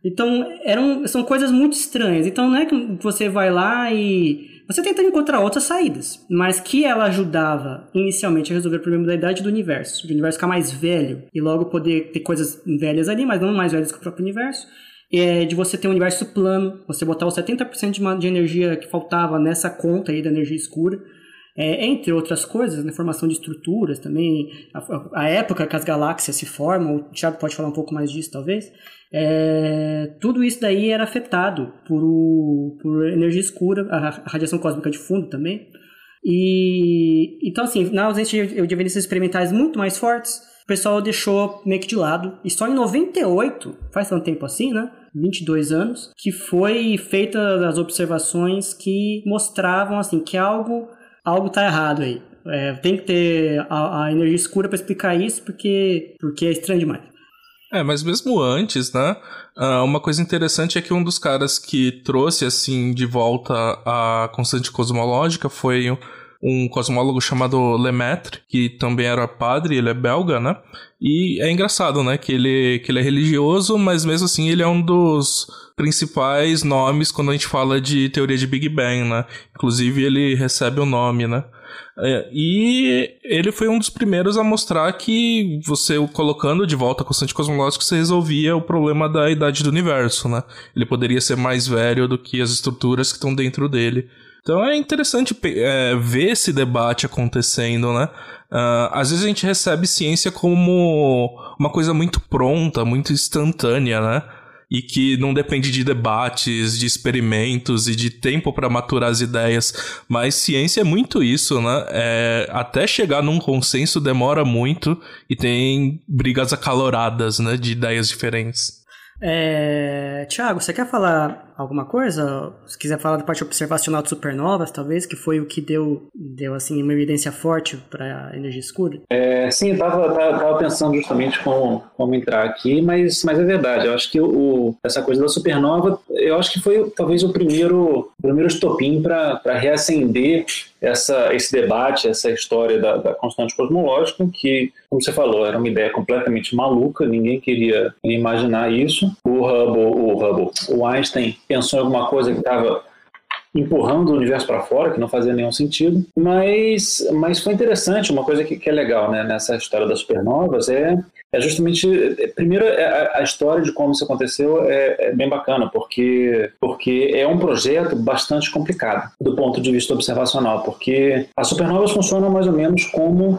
Então, eram, são coisas muito estranhas. Então, não é que você vai lá e você tenta encontrar outras saídas, mas que ela ajudava inicialmente a resolver o problema da idade do universo, de o universo ficar mais velho e logo poder ter coisas velhas ali, mas não mais velhas que o próprio universo. É de você ter um universo plano, você botar os 70% de, de energia que faltava nessa conta aí da energia escura, é, entre outras coisas, né, formação de estruturas também, a, a, época que as galáxias se formam, o Thiago pode falar um pouco mais disso talvez, é, tudo isso daí era afetado por, o, por energia escura, a radiação cósmica de fundo também. E então, assim, na ausência de, de evidências experimentais muito mais fortes, o pessoal deixou meio que de lado. E só em 98, faz tanto tempo assim, né? 22 anos, que foi feita as observações que mostravam assim que algo algo tá errado aí. É, tem que ter a, a energia escura para explicar isso, porque, porque é estranho demais. É, mas mesmo antes, né? Uh, uma coisa interessante é que um dos caras que trouxe, assim, de volta a constante cosmológica foi um cosmólogo chamado Lemaitre, que também era padre, ele é belga, né? E é engraçado, né? Que ele, que ele é religioso, mas mesmo assim ele é um dos principais nomes quando a gente fala de teoria de Big Bang, né? Inclusive ele recebe o nome, né? É, e ele foi um dos primeiros a mostrar que você colocando de volta a constante cosmológica você resolvia o problema da idade do universo, né? Ele poderia ser mais velho do que as estruturas que estão dentro dele. Então é interessante é, ver esse debate acontecendo, né? Uh, às vezes a gente recebe ciência como uma coisa muito pronta, muito instantânea, né? E que não depende de debates, de experimentos e de tempo para maturar as ideias. Mas ciência é muito isso, né? É, até chegar num consenso demora muito e tem brigas acaloradas, né, de ideias diferentes. É... Tiago, você quer falar alguma coisa? Se quiser falar da parte observacional de supernovas, talvez, que foi o que deu, deu assim, uma evidência forte para a energia escura? É, sim, eu estava pensando justamente como, como entrar aqui, mas, mas é verdade. Eu acho que o, essa coisa da supernova, eu acho que foi talvez o primeiro, o primeiro estopim para reacender essa, esse debate, essa história da, da, constante cosmológica, que, como você falou, era uma ideia completamente maluca, ninguém queria imaginar isso. O Hubble, o, Hubble, o Einstein pensou em alguma coisa que estava empurrando o universo para fora, que não fazia nenhum sentido. Mas, mas foi interessante, uma coisa que, que é legal né, nessa história das supernovas é, é justamente, primeiro, é, a, a história de como isso aconteceu é, é, bem bacana, porque, porque é um projeto bastante complicado do ponto de vista observacional, porque as supernovas funcionam mais ou menos como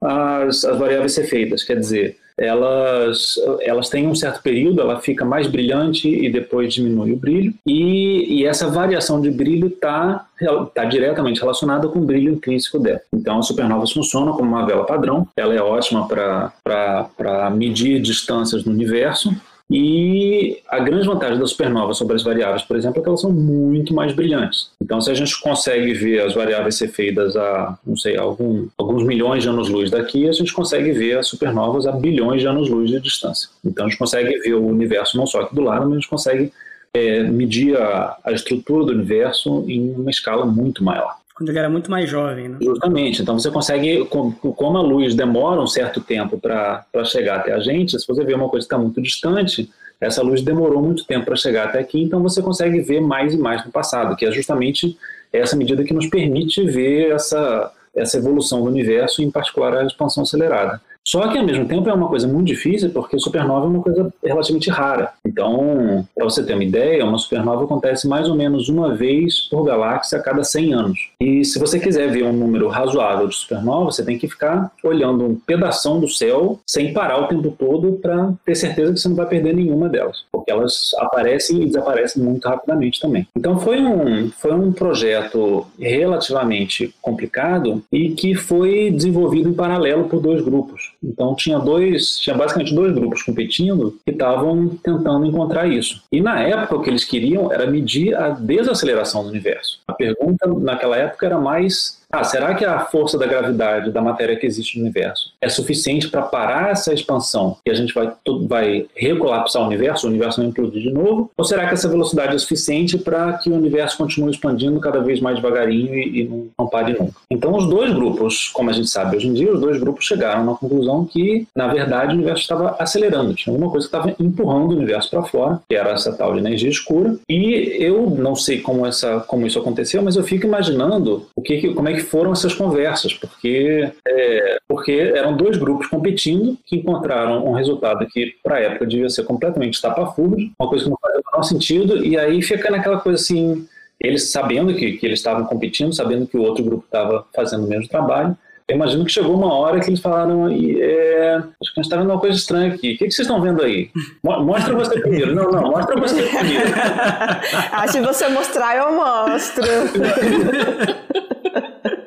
as, as variáveis cefeidas, quer dizer, elas, elas têm um certo período, ela fica mais brilhante e depois diminui o brilho, e, e essa variação de brilho está tá diretamente relacionada com o brilho intrínseco dela. Então, as supernovas funcionam como uma vela padrão, ela é ótima para medir distâncias no universo, e a grande vantagem da supernova sobre as variáveis, por exemplo, é que elas são muito mais brilhantes. Então, se a gente consegue ver as variáveis cefeidas a, não sei, algum, alguns milhões de anos-luz daqui, a gente consegue ver as supernovas a bilhões de anos-luz de distância. Então, a gente consegue ver o universo não só aqui do lado, mas a gente consegue é, medir a, a estrutura do universo em uma escala muito maior quando ele era muito mais jovem. Né? Justamente. Então você consegue, como a luz demora um certo tempo para chegar até a gente, se você vê uma coisa que está muito distante, essa luz demorou muito tempo para chegar até aqui, então você consegue ver mais e mais no passado, que é justamente essa medida que nos permite ver essa, essa evolução do universo, em particular a expansão acelerada. Só que, ao mesmo tempo, é uma coisa muito difícil porque supernova é uma coisa relativamente rara. Então, para você ter uma ideia, uma supernova acontece mais ou menos uma vez por galáxia a cada 100 anos. E se você quiser ver um número razoável de supernova, você tem que ficar olhando um pedaço do céu sem parar o tempo todo para ter certeza que você não vai perder nenhuma delas. Porque elas aparecem e desaparecem muito rapidamente também. Então, foi um, foi um projeto relativamente complicado e que foi desenvolvido em paralelo por dois grupos. Então tinha dois, tinha basicamente dois grupos competindo que estavam tentando encontrar isso. E na época o que eles queriam era medir a desaceleração do universo. A pergunta naquela época era mais ah, será que a força da gravidade da matéria que existe no universo é suficiente para parar essa expansão e a gente vai, vai recolapsar o universo, o universo não implodir de novo? Ou será que essa velocidade é suficiente para que o universo continue expandindo cada vez mais devagarinho e, e não, não pare nunca? Então, os dois grupos, como a gente sabe hoje em dia, os dois grupos chegaram na conclusão que, na verdade, o universo estava acelerando, tinha alguma coisa que estava empurrando o universo para fora, que era essa tal de energia escura. E eu não sei como, essa, como isso aconteceu, mas eu fico imaginando o que, como é que que foram essas conversas, porque, é, porque eram dois grupos competindo que encontraram um resultado que, para a época, devia ser completamente estapafúrdio, uma coisa que não fazia o menor sentido, e aí fica naquela coisa assim, eles sabendo que, que eles estavam competindo, sabendo que o outro grupo estava fazendo o mesmo trabalho, eu imagino que chegou uma hora que eles falaram, é, acho que a gente está vendo uma coisa estranha aqui. O que, que vocês estão vendo aí? Mostra você primeiro. Não, não, mostra você primeiro. *laughs* ah, se você mostrar, eu mostro. *laughs*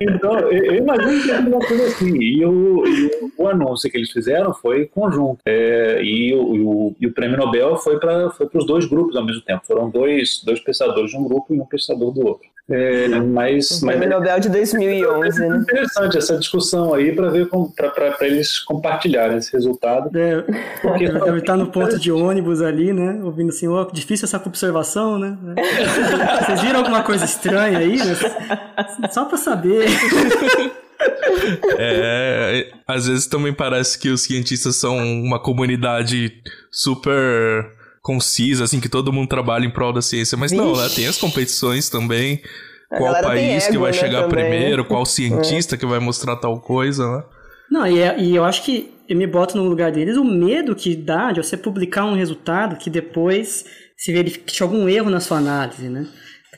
Então, eu imagino que é uma coisa assim. E o, e o, anúncio que eles fizeram foi conjunto. É, e, o, e, o, prêmio Nobel foi para foi os dois grupos ao mesmo tempo. Foram dois, dois pensadores de um grupo e um pensador do outro. É, mas, o mas, prêmio Nobel de 2011, é né? interessante essa discussão aí para ver para eles compartilharem esse resultado. É, porque deve estar no ponto de ônibus ali, né? Ouvindo assim, ó, oh, difícil essa observação, né? *laughs* Vocês viram alguma coisa estranha aí? Né? *laughs* Só para saber. *laughs* é, às vezes também parece que os cientistas são uma comunidade super concisa, assim, que todo mundo trabalha em prol da ciência. Mas Vixe. não, né? Tem as competições também. A qual país ego, que vai né, chegar também. primeiro, qual *laughs* cientista é. que vai mostrar tal coisa, né? Não, e, é, e eu acho que eu me boto no lugar deles o medo que dá de você publicar um resultado que depois se verifique algum erro na sua análise, né?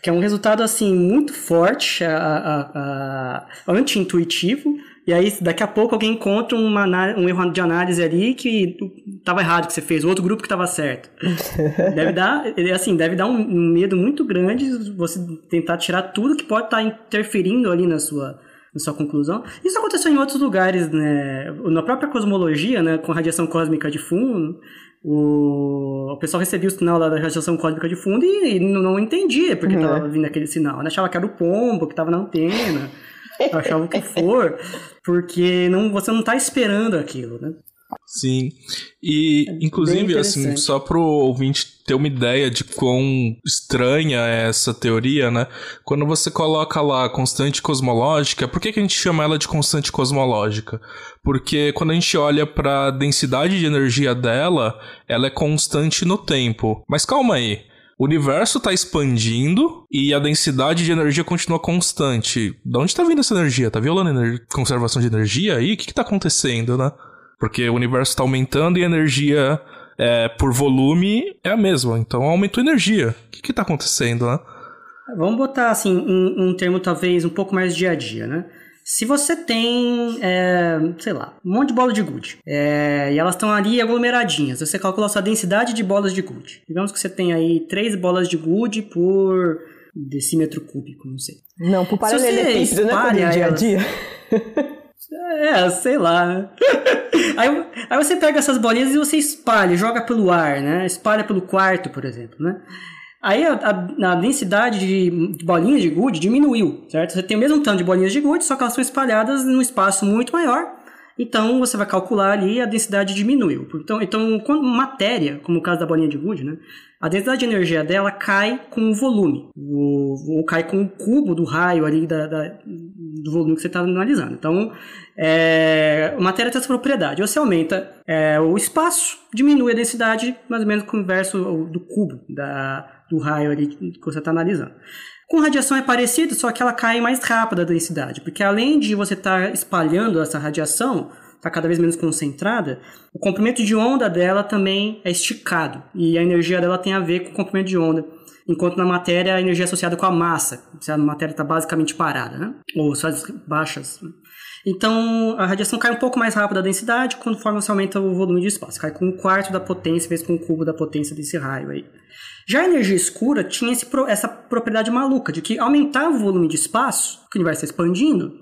Porque é um resultado, assim, muito forte, a, a, a anti-intuitivo, e aí daqui a pouco alguém encontra uma, um erro de análise ali que estava errado que você fez, o outro grupo que estava certo. *laughs* deve dar, assim, deve dar um medo muito grande você tentar tirar tudo que pode estar tá interferindo ali na sua na sua conclusão. Isso aconteceu em outros lugares, né? Na própria cosmologia, né? Com radiação cósmica de fundo, o, o pessoal recebia o sinal da radiação cósmica de fundo e, e não, não, entendia porque estava uhum. vindo aquele sinal. Né? Achava que era o pombo que estava na antena, achava o que for, porque não, você não está esperando aquilo, né? Sim. E, é inclusive, assim, só pro ouvinte ter uma ideia de quão estranha é essa teoria, né? Quando você coloca lá constante cosmológica, por que, que a gente chama ela de constante cosmológica? Porque quando a gente olha para a densidade de energia dela, ela é constante no tempo. Mas calma aí. O universo está expandindo e a densidade de energia continua constante. De onde está vindo essa energia? Tá violando a conservação de energia aí? O que, está acontecendo, né? Porque o universo está aumentando e a energia é, por volume é a mesma. Então aumentou a energia. O que está acontecendo, né? Vamos botar assim um, um, termo talvez um pouco mais dia a dia, né? Se você tem, é, sei lá, um monte de bola de gude é, e elas estão ali aglomeradinhas, você calcula a sua densidade de bolas de gude. Digamos que você tem aí três bolas de gude por decímetro cúbico, não sei. Não, por paralelepípedo, né? Dia a dia. *laughs* É, sei lá. *laughs* aí, aí você pega essas bolinhas e você espalha, joga pelo ar, né? Espalha pelo quarto, por exemplo, né? Aí a, a, a densidade de, bolinhas de gude diminuiu, certo? Você tem o mesmo tanto de bolinhas de gude, só que elas são espalhadas num espaço muito maior. Então você vai calcular ali a densidade diminuiu. Então, então quando matéria, como o caso da bolinha de gude, né? A densidade de energia dela cai com o volume, ou, ou cai com o cubo do raio ali da, da do volume que você está analisando. Então, é, matéria tem essa propriedade. Você aumenta é, o espaço, diminui a densidade, mais ou menos com o inverso do cubo da, do raio ali que você está analisando. Com radiação é parecido, só que ela cai mais rápido a densidade, porque além de você estar tá espalhando essa radiação, está cada vez menos concentrada, o comprimento de onda dela também é esticado. E a energia dela tem a ver com o comprimento de onda. Enquanto na matéria a energia é associada com a massa. Se a matéria está basicamente parada, né? Ou só baixas. Então a radiação cai um pouco mais rápido a densidade conforme você aumenta o volume de espaço. Cai com um quarto da potência, vezes com o cubo da potência desse raio aí. Já a energia escura tinha esse, essa propriedade maluca de que aumentava o volume de espaço, que o universo está expandindo,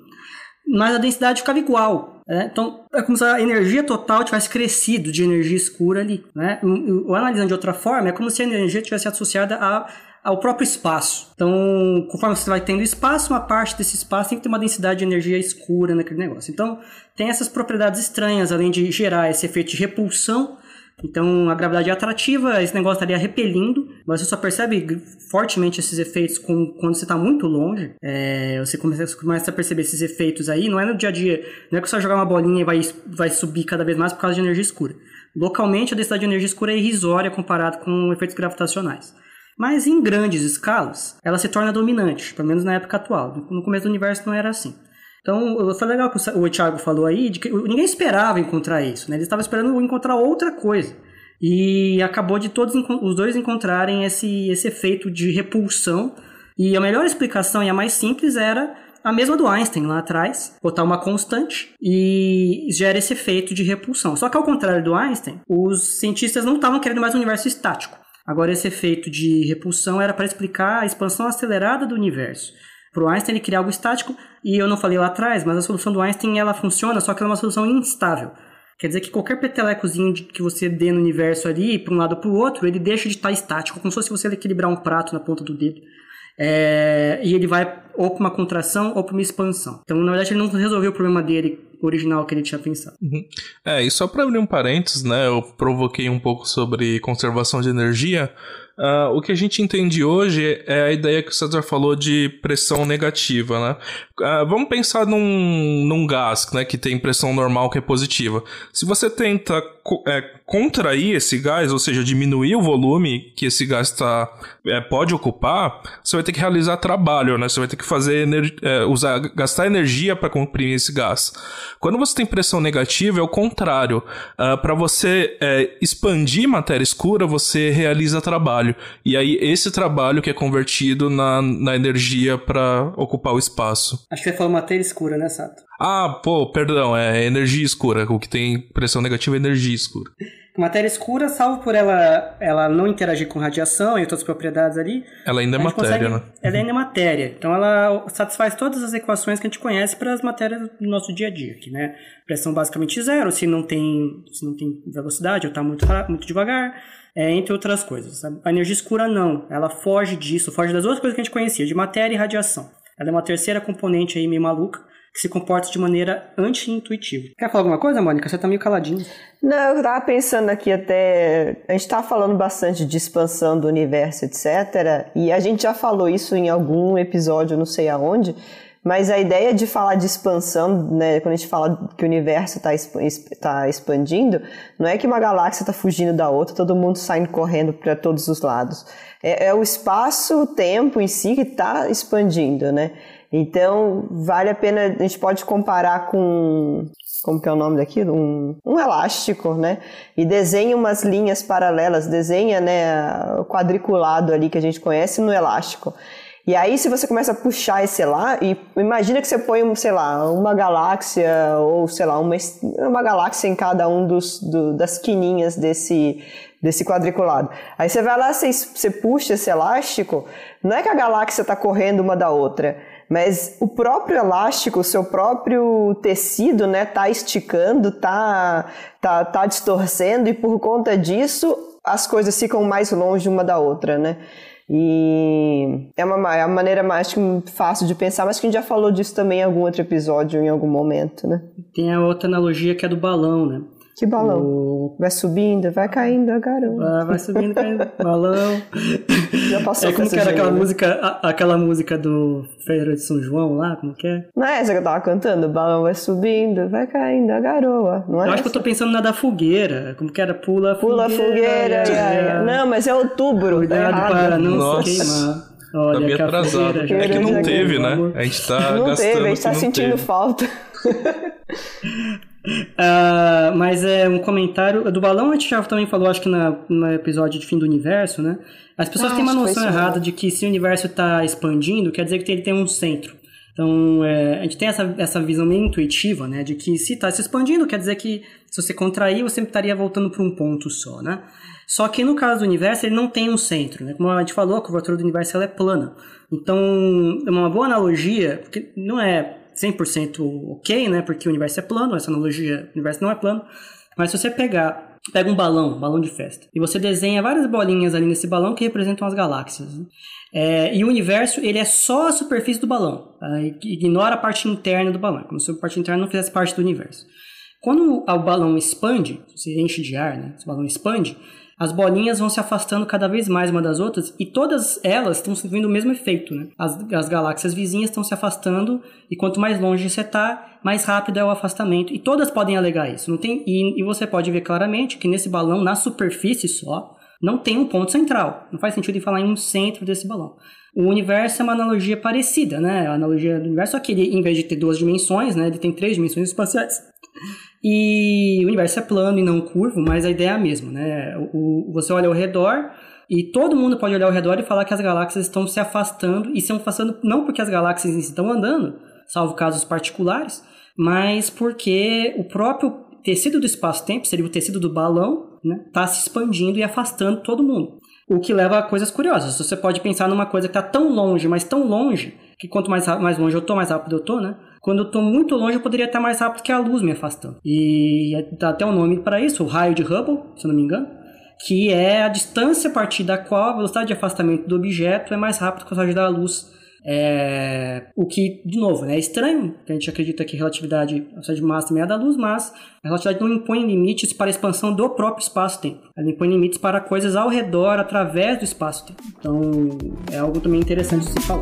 mas a densidade ficava igual. Né? Então, é como se a energia total tivesse crescido de energia escura ali. Né? O, analisando de outra forma, é como se a energia tivesse associada a, ao próprio espaço. Então, conforme você vai tendo espaço, uma parte desse espaço tem que ter uma densidade de energia escura naquele negócio. Então, tem essas propriedades estranhas, além de gerar esse efeito de repulsão então a gravidade é atrativa, esse negócio estaria repelindo, mas você só percebe fortemente esses efeitos com, quando você está muito longe. É, você, começa, começa a perceber esses efeitos aí, não é no dia a dia, não é que você vai jogar uma bolinha e vai, vai subir cada vez mais por causa de energia escura. Localmente a densidade de energia escura é irrisória comparado com efeitos gravitacionais. Mas em grandes escalas, ela se torna dominante, pelo menos na época atual. No começo do universo não era assim. Então, foi legal que o Thiago falou aí, de que ninguém esperava encontrar isso, né? Eles estavam esperando encontrar outra coisa. E acabou de todos os dois encontrarem esse, esse efeito de repulsão. E a melhor explicação e a mais simples era a mesma do Einstein lá atrás, botar uma constante e gera esse efeito de repulsão. Só que ao contrário do Einstein, os cientistas não estavam querendo mais um universo estático. Agora esse efeito de repulsão era para explicar a expansão acelerada do universo. Para o Einstein ele queria algo estático, e eu não falei lá atrás, mas a solução do Einstein ela funciona, só que ela é uma solução instável. Quer dizer que qualquer petelecozinho que você dê no universo ali, para um lado ou para o outro, ele deixa de estar estático, como se fosse você equilibrar um prato na ponta do dedo. É, e ele vai ou para uma contração ou para uma expansão. Então, na verdade, ele não resolveu o problema dele original que ele tinha pensado. Uhum. É, e só para abrir um parênteses, né, eu provoquei um pouco sobre conservação de energia. Uh, o que a gente entende hoje é a ideia que o César falou de pressão negativa, né? Uh, vamos pensar num, num gás, né, que tem pressão normal que é positiva. Se você tenta é, contrair esse gás, ou seja, diminuir o volume que esse gás tá, é, pode ocupar, você vai ter que realizar trabalho, né? Você vai ter que fazer é, usar, gastar energia para comprimir esse gás. Quando você tem pressão negativa, é o contrário. Uh, ah, para você é, expandir matéria escura, você realiza trabalho. E aí, esse trabalho que é convertido na, na energia para ocupar o espaço. Acho que você falou matéria escura, né, Sato? Ah, pô, perdão, é energia escura. O que tem pressão negativa é energia escura. Matéria escura, salvo por ela, ela não interagir com radiação e outras propriedades ali. Ela ainda é matéria, consegue, né? Ela ainda é matéria. Então ela satisfaz todas as equações que a gente conhece para as matérias do nosso dia a dia, aqui, né? Pressão basicamente zero, se não tem, se não tem velocidade ou está muito, muito devagar, é, entre outras coisas. A energia escura não, ela foge disso, foge das outras coisas que a gente conhecia, de matéria e radiação. Ela é uma terceira componente aí meio maluca que se comporta de maneira anti-intuitiva. Quer falar alguma coisa, Mônica? Você tá meio caladinho. Não, eu tava pensando aqui até. A gente tá falando bastante de expansão do universo, etc. E a gente já falou isso em algum episódio, não sei aonde. Mas a ideia de falar de expansão, né, quando a gente fala que o universo está tá expandindo, não é que uma galáxia está fugindo da outra, todo mundo saindo correndo para todos os lados. É, é o espaço, o tempo em si que está expandindo, né? Então, vale a pena, a gente pode comparar com, como que é o nome daquilo? Um, um elástico, né? E desenha umas linhas paralelas, desenha, né, o quadriculado ali que a gente conhece no elástico. E aí, se você começa a puxar esse lá, e imagina que você põe, sei lá, uma galáxia, ou sei lá, uma, uma galáxia em cada um dos, do, das quininhas desse, desse quadriculado. Aí você vai lá, você, você puxa esse elástico, não é que a galáxia está correndo uma da outra, mas o próprio elástico, o seu próprio tecido, né, tá esticando, tá, tá, tá distorcendo e por conta disso as coisas ficam mais longe uma da outra, né? E é uma, é uma maneira mais fácil de pensar, mas que a gente já falou disso também em algum outro episódio, em algum momento, né? Tem a outra analogia que é do balão, né? Que balão? O... Vai subindo, vai caindo a garoto. Ah, vai subindo, caindo. balão. Já passou É como que era aquela música, a, aquela música do Feira de São João lá, como que é? Não é essa que eu tava cantando? O balão vai subindo, vai caindo a garoa. Não é eu acho que eu tô pensando na da fogueira. Como que era? Pula, Pula fogueira. fogueira. Não, mas é outubro. Cuidado tá para não Nossa. se queimar. Olha, tá meio atrasado. É que não teve, né? A gente tá não gastando. Teve, a gente tá sentindo teve. falta. *laughs* Uh, mas é um comentário do balão, a gente já também falou, acho que na, no episódio de fim do universo, né? As pessoas ah, têm uma noção errada de que se o universo está expandindo, quer dizer que ele tem um centro. Então, é, a gente tem essa, essa visão meio intuitiva, né? De que se está se expandindo, quer dizer que se você contrair, você estaria voltando para um ponto só, né? Só que no caso do universo, ele não tem um centro, né? Como a gente falou, a curvatura do universo ela é plana. Então, é uma boa analogia, porque não é 100% ok, né? Porque o universo é plano, essa analogia, o universo não é plano. Mas se você pegar, pega um balão, um balão de festa, e você desenha várias bolinhas ali nesse balão que representam as galáxias. Né? É, e o universo, ele é só a superfície do balão. Tá? Ignora a parte interna do balão, como se a parte interna não fizesse parte do universo. Quando o balão expande, se enche de ar, né? Esse balão expande, as bolinhas vão se afastando cada vez mais uma das outras e todas elas estão sentindo o mesmo efeito, né? As, as galáxias vizinhas estão se afastando e quanto mais longe você está, mais rápido é o afastamento. E todas podem alegar isso. Não tem, e, e você pode ver claramente que nesse balão, na superfície só, não tem um ponto central. Não faz sentido em falar em um centro desse balão. O universo é uma analogia parecida, né? A analogia do universo, só que ele, em vez de ter duas dimensões, né, ele tem três dimensões espaciais. E o universo é plano e não curvo, mas a ideia é a mesma, né? O, você olha ao redor e todo mundo pode olhar ao redor e falar que as galáxias estão se afastando e se afastando não porque as galáxias estão andando, salvo casos particulares, mas porque o próprio tecido do espaço-tempo, seria o tecido do balão, está né, tá se expandindo e afastando todo mundo. O que leva a coisas curiosas. Você pode pensar numa coisa que está tão longe, mas tão longe, que quanto mais, mais longe eu estou, mais rápido eu estou, né? Quando eu estou muito longe, eu poderia estar mais rápido que a luz me afastando. E dá até um nome para isso, o raio de Hubble, se eu não me engano, que é a distância a partir da qual a velocidade de afastamento do objeto é mais rápida que a velocidade da luz É, o que, de novo, né, é estranho, a gente acredita que relatividade, a velocidade de massa também é da luz, mas a relatividade não impõe limites para a expansão do próprio espaço-tempo. Ela impõe limites para coisas ao redor, através do espaço-tempo. Então, é algo também interessante de se falar.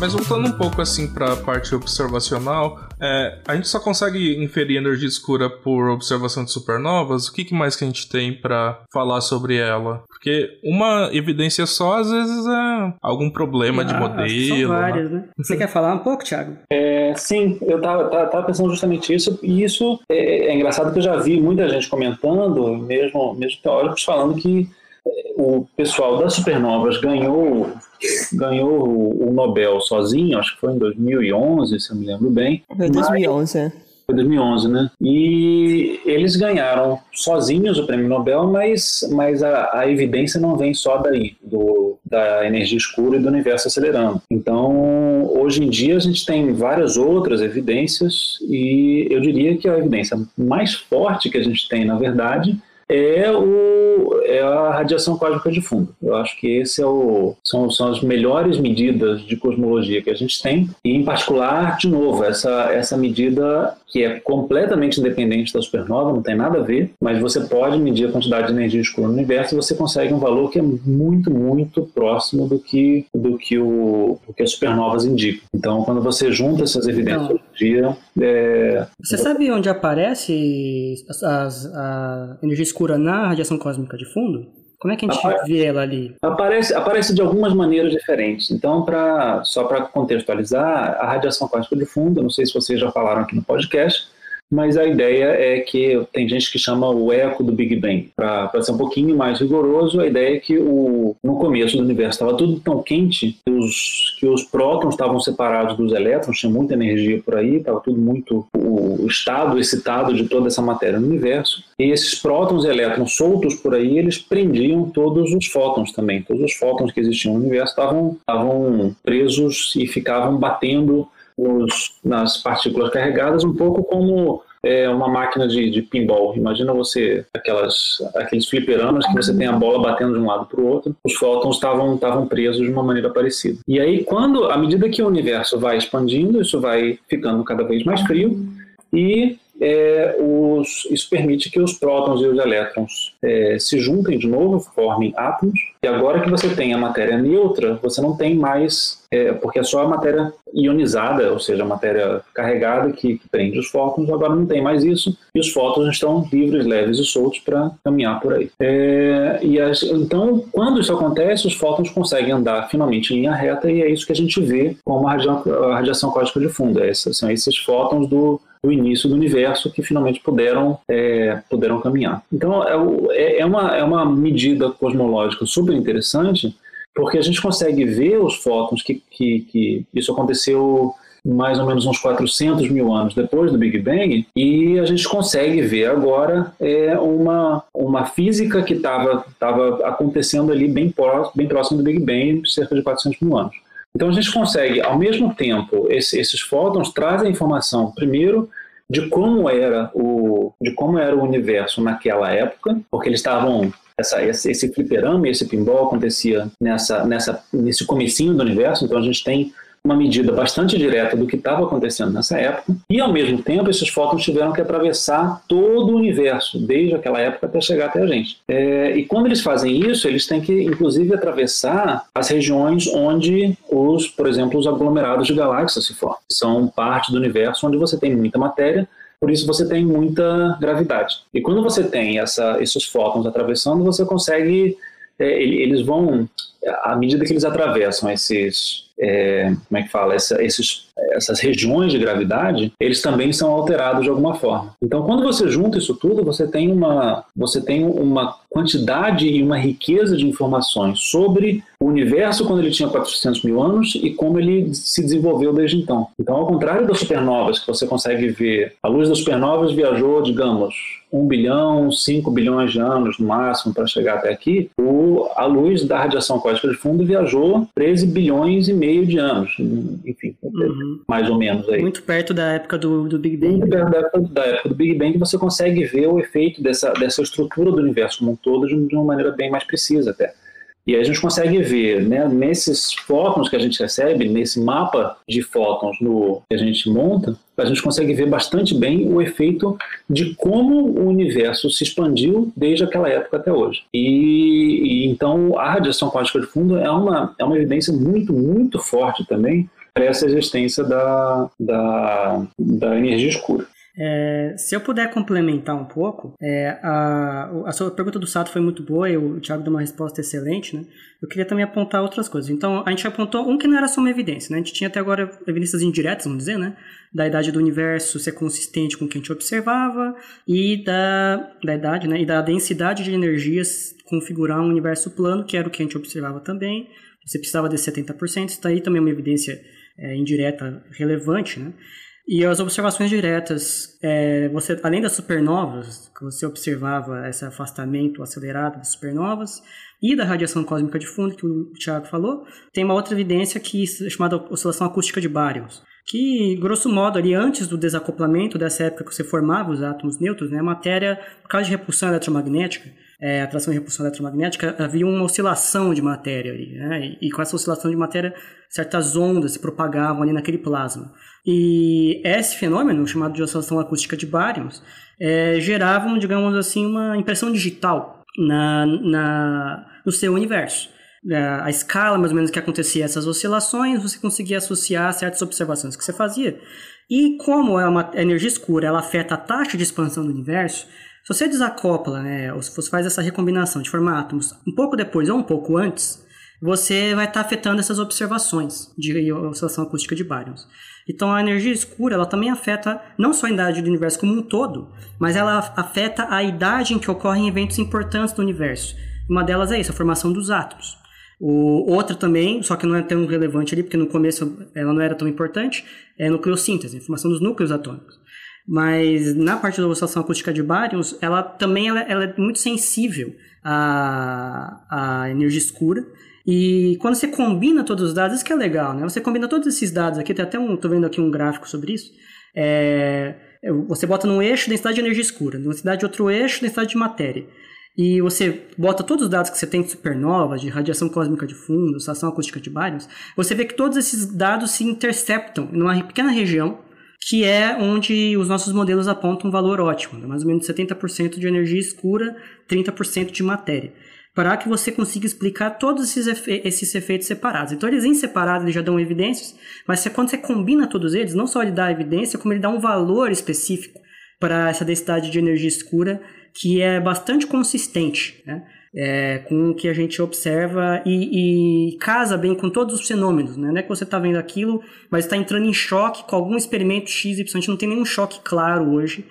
Mas voltando um pouco assim para a parte observacional, é, a gente só consegue inferir energia escura por observação de supernovas. O que, que mais que a gente tem para falar sobre ela? Porque uma evidência só às vezes é algum problema ah, de modelo. São várias, né? né? Você quer falar um pouco, Thiago? É, sim, eu tava, tava, tava, pensando justamente isso. E isso é, é engraçado que eu já vi muita gente comentando, mesmo, mesmo teóricos, falando que o pessoal das supernovas ganhou ganhou o Nobel sozinho, acho que foi em 2011, se eu me lembro bem. Foi 2011, é. Foi 2011, né? E eles ganharam sozinhos o prêmio Nobel, mas, mas a, a evidência não vem só daí, do, da energia escura e do universo acelerando. Então, hoje em dia, a gente tem várias outras evidências, e eu diria que a evidência mais forte que a gente tem, na verdade, é, o, é a radiação cósmica de fundo. Eu acho que esse é o, são, são as melhores medidas de cosmologia que a gente tem, e em particular, de novo, essa, essa medida que é completamente independente da supernova, não tem nada a ver, mas você pode medir a quantidade de energia escura no universo e você consegue um valor que é muito, muito próximo do que, do que, o, do que as supernovas indicam. Então, quando você junta essas evidências hoje em dia. É... Você sabe onde aparece as, as, a energia escura na radiação cósmica de fundo? Como é que a gente vê ela ali? Aparece, aparece de algumas maneiras diferentes. Então, pra, só para contextualizar, a radiação cósmica de fundo, não sei se vocês já falaram aqui no podcast, mas a ideia é que tem gente que chama o eco do Big Bang. Para ser um pouquinho mais rigoroso, a ideia é que o, no começo do universo estava tudo tão quente que os, que os prótons estavam separados dos elétrons, tinha muita energia por aí, estava tudo muito. o estado excitado de toda essa matéria no universo. E esses prótons e elétrons soltos por aí, eles prendiam todos os fótons também. Todos os fótons que existiam no universo estavam presos e ficavam batendo nos, nas partículas carregadas, um pouco como é, uma máquina de, de pinball. Imagina você, aquelas, aqueles fliperamas que você tem a bola batendo de um lado para o outro, os fótons estavam presos de uma maneira parecida. E aí, quando, à medida que o universo vai expandindo, isso vai ficando cada vez mais frio, e é, os, isso permite que os prótons e os elétrons é, se juntem de novo, formem átomos, e agora que você tem a matéria neutra, você não tem mais, é, porque é só a matéria ionizada, ou seja, a matéria carregada que, que, prende os fótons, agora não tem mais isso, e os fótons estão livres, leves e soltos para caminhar por aí. É, e as, então, quando isso acontece, os fótons conseguem andar finalmente em linha reta, e é isso que a gente vê como a radiação, a radiação cósmica de fundo. É são esses fótons do, início do universo que finalmente puderam, é, puderam caminhar. Então, é, é, é, uma, é uma medida cosmológica super interessante, porque a gente consegue ver os fótons que, que, que isso aconteceu mais ou menos uns 400 mil anos depois do Big Bang, e a gente consegue ver agora é, uma, uma física que estava acontecendo ali bem, pró, bem próximo do Big Bang, cerca de 400 mil anos. Então a gente consegue, ao mesmo tempo, esse, esses fótons trazem informação, primeiro, de como era o de como era o universo naquela época, porque eles estavam essa, esse, esse fliperama e esse pinball acontecia nessa, nessa, nesse comecinho do universo, então a gente tem uma medida bastante direta do que estava acontecendo nessa época, e ao mesmo tempo esses fótons tiveram que atravessar todo o universo, desde aquela época até chegar até a gente. É, e quando eles fazem isso, eles têm que, inclusive, atravessar as regiões onde os, por exemplo, os aglomerados de galáxias se formam. São parte do universo onde você tem muita matéria, por isso você tem muita gravidade. E quando você tem essa, esses fótons atravessando, você consegue, é, eles vão, à medida que eles atravessam esses é, como é que fala, essa, esses, essas regiões de gravidade, eles também são alterados de alguma forma. Então, quando você junta isso tudo, você tem uma, você tem uma quantidade e uma riqueza de informações sobre o universo quando ele tinha 400 mil anos e como ele se desenvolveu desde então. Então, ao contrário das supernovas, que você consegue ver, a luz das supernovas viajou, digamos, 1 bilhão, 5 bilhões de anos no máximo para chegar até aqui, o, a luz da radiação cósmica de fundo viajou 13 bilhões e meio de anos, enfim, uhum. mais ou menos aí. Muito perto da época do, do Big Bang. Muito perto da época, da época, do Big Bang você consegue ver o efeito dessa, dessa estrutura do universo como um todo de, uma maneira bem mais precisa até. E a gente consegue ver, né, nesses fótons que a gente recebe, nesse mapa de fótons no, que a gente monta, a gente consegue ver bastante bem o efeito de como o universo se expandiu desde aquela época até hoje. E, e então a radiação quântica de fundo é uma, é uma evidência muito, muito forte também para essa existência da, da, da energia escura. É, se eu puder complementar um pouco, é, a, a sua pergunta do Sato foi muito boa e o Thiago deu uma resposta excelente, né? Eu queria também apontar outras coisas. Então, a gente apontou um que não era só uma evidência, né? A gente tinha até agora evidências indiretas, vamos dizer, né? Da idade do universo ser consistente com o que a gente observava e da, da idade, né? E da densidade de energias configurar um universo plano, que era o que a gente observava também. Você precisava de 70%, está aí também uma evidência é, indireta relevante, né? E as observações diretas, é, você, além das supernovas, que você observava esse afastamento acelerado das supernovas, e da radiação cósmica de fundo, que o Tiago falou, tem uma outra evidência que é chamada oscilação acústica de bárions, que, grosso modo, ali antes do desacoplamento, dessa época que você formava os átomos neutros, né, a matéria, por causa de repulsão eletromagnética, é, atração e repulsão eletromagnética, havia uma oscilação de matéria ali, né? E, e, com essa oscilação de matéria, certas ondas se propagavam ali naquele plasma. E esse fenômeno, chamado de oscilação acústica de bárions, é, geravam, digamos assim, uma impressão digital na, na, no seu universo. É, a escala, mais ou menos, que acontecia essas oscilações, você conseguia associar certas observações que você fazia. E como é uma energia escura, ela afeta a taxa de expansão do universo, se você desacopla, né, ou se você faz essa recombinação de formar átomos um pouco depois ou um pouco antes, você vai estar tá afetando essas observações de oscilação acústica de bárions. Então a energia escura ela também afeta não só a idade do universo como um todo, mas ela afeta a idade em que ocorrem eventos importantes do universo. Uma delas é isso, a formação dos átomos. O, outra também, só que não é tão relevante ali, porque no começo ela não era tão importante, é a nucleossíntese, a formação dos núcleos atômicos. Mas na parte da oscilação acústica de bárions, ela também ela, ela é muito sensível à, à energia escura. E quando você combina todos os dados, isso que é legal, né? Você combina todos esses dados aqui, tem até um, tô vendo aqui um gráfico sobre isso. É, você bota num eixo densidade de energia escura, densidade de outro eixo densidade de matéria. E você bota todos os dados que você tem de supernovas, de radiação cósmica de fundo, oscilação acústica de bárions, você vê que todos esses dados se interceptam numa pequena região que é onde os nossos modelos apontam um valor ótimo, né? mais ou menos 70% de energia escura, 30% de matéria, para que você consiga explicar todos esses, efe esses efeitos separados. Então, eles em separado eles já dão evidências, mas quando você combina todos eles, não só ele dá evidência, como ele dá um valor específico para essa densidade de energia escura que é bastante consistente. Né? é, com o que a gente observa e, e, casa bem com todos os fenômenos. Né? Não é que você está vendo aquilo, mas está entrando em choque com algum experimento X, Y. A gente não tem nenhum choque claro hoje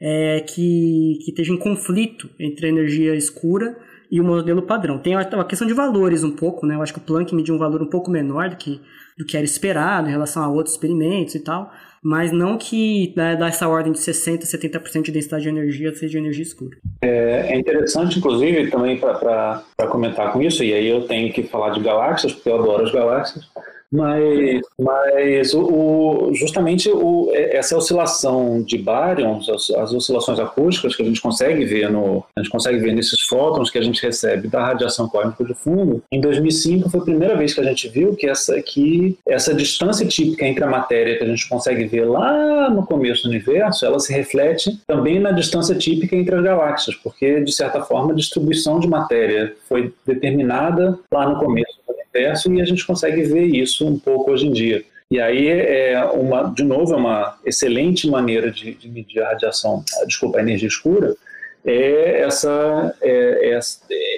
é, que, que esteja em conflito entre a energia escura e o modelo padrão. Tem a, questão de valores um pouco, né? Eu acho que o Planck mediu um valor um pouco menor do que, do que era esperado em relação a outros experimentos e tal mas não que né, dá essa ordem de 60%, 70% de densidade de energia seja energia escura. É, é interessante, inclusive, também para comentar com isso, e aí eu tenho que falar de galáxias, porque eu adoro as galáxias, mas, mas o, o, justamente o, essa oscilação de baryons, as, as, oscilações acústicas que a gente consegue ver no, a gente consegue ver nesses fótons que a gente recebe da radiação cósmica de fundo, em 2005 foi a primeira vez que a gente viu que essa, que essa distância típica entre a matéria que a gente consegue ver lá no começo do universo, ela se reflete também na distância típica entre as galáxias, porque de certa forma a distribuição de matéria foi determinada lá no começo universo e a gente consegue ver isso um pouco hoje em dia. E aí, é uma, de novo, é uma excelente maneira de, de medir a radiação, desculpa, a energia escura, é essa, é, é,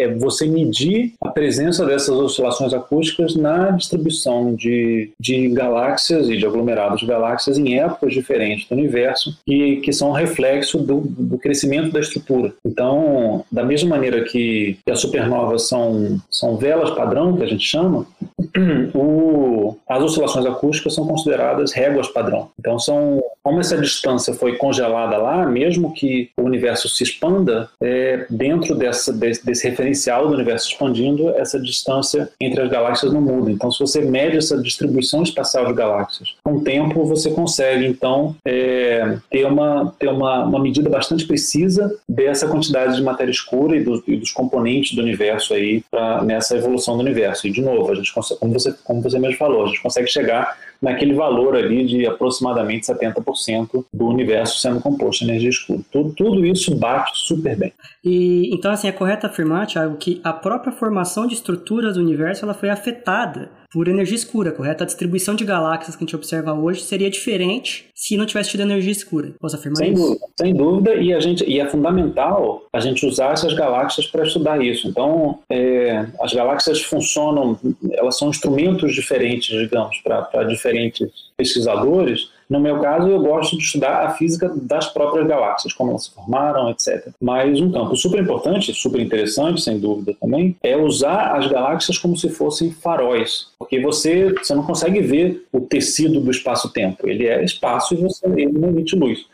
é, você medir a presença dessas oscilações acústicas na distribuição de, de galáxias e de aglomerados de galáxias em épocas diferentes do universo e que são reflexo do, do crescimento da estrutura. Então, da mesma maneira que as supernovas são, são velas padrão, que a gente chama, *clears throat* o, as oscilações acústicas são consideradas réguas padrão. Então, são como essa distância foi congelada lá, mesmo que o universo se expanda, é, dentro dessa, desse, desse, referencial do universo expandindo, essa distância entre as galáxias não muda. Então, se você mede essa distribuição espacial de galáxias, com o tempo você consegue, então, é, ter, uma, ter uma, uma medida bastante precisa dessa quantidade de matéria escura e, do, e dos componentes do universo aí pra, nessa evolução do universo. E, de novo, a gente consegue, como, você, como você mesmo falou, a gente consegue chegar naquele valor ali de aproximadamente 70% do universo sendo composto de energia escura. Tudo, tudo isso bate super bem. E então assim é correto afirmar, Thiago, que a própria formação de estruturas do universo ela foi afetada por energia escura, correto? A distribuição de galáxias que a gente observa hoje seria diferente se não tivesse tido energia escura. Posso afirmar sem isso? Dúvida, sem dúvida, e, a gente, e é fundamental a gente usar essas galáxias para estudar isso. Então, é, as galáxias funcionam, elas são instrumentos diferentes, digamos, para diferentes pesquisadores, no meu caso, eu gosto de estudar a física das próprias galáxias, como elas se formaram, etc. Mas um campo super importante, super interessante, sem dúvida também, é usar as galáxias como se fossem faróis. Porque você, você não consegue ver o tecido do espaço-tempo. Ele é espaço e você, não emite luz.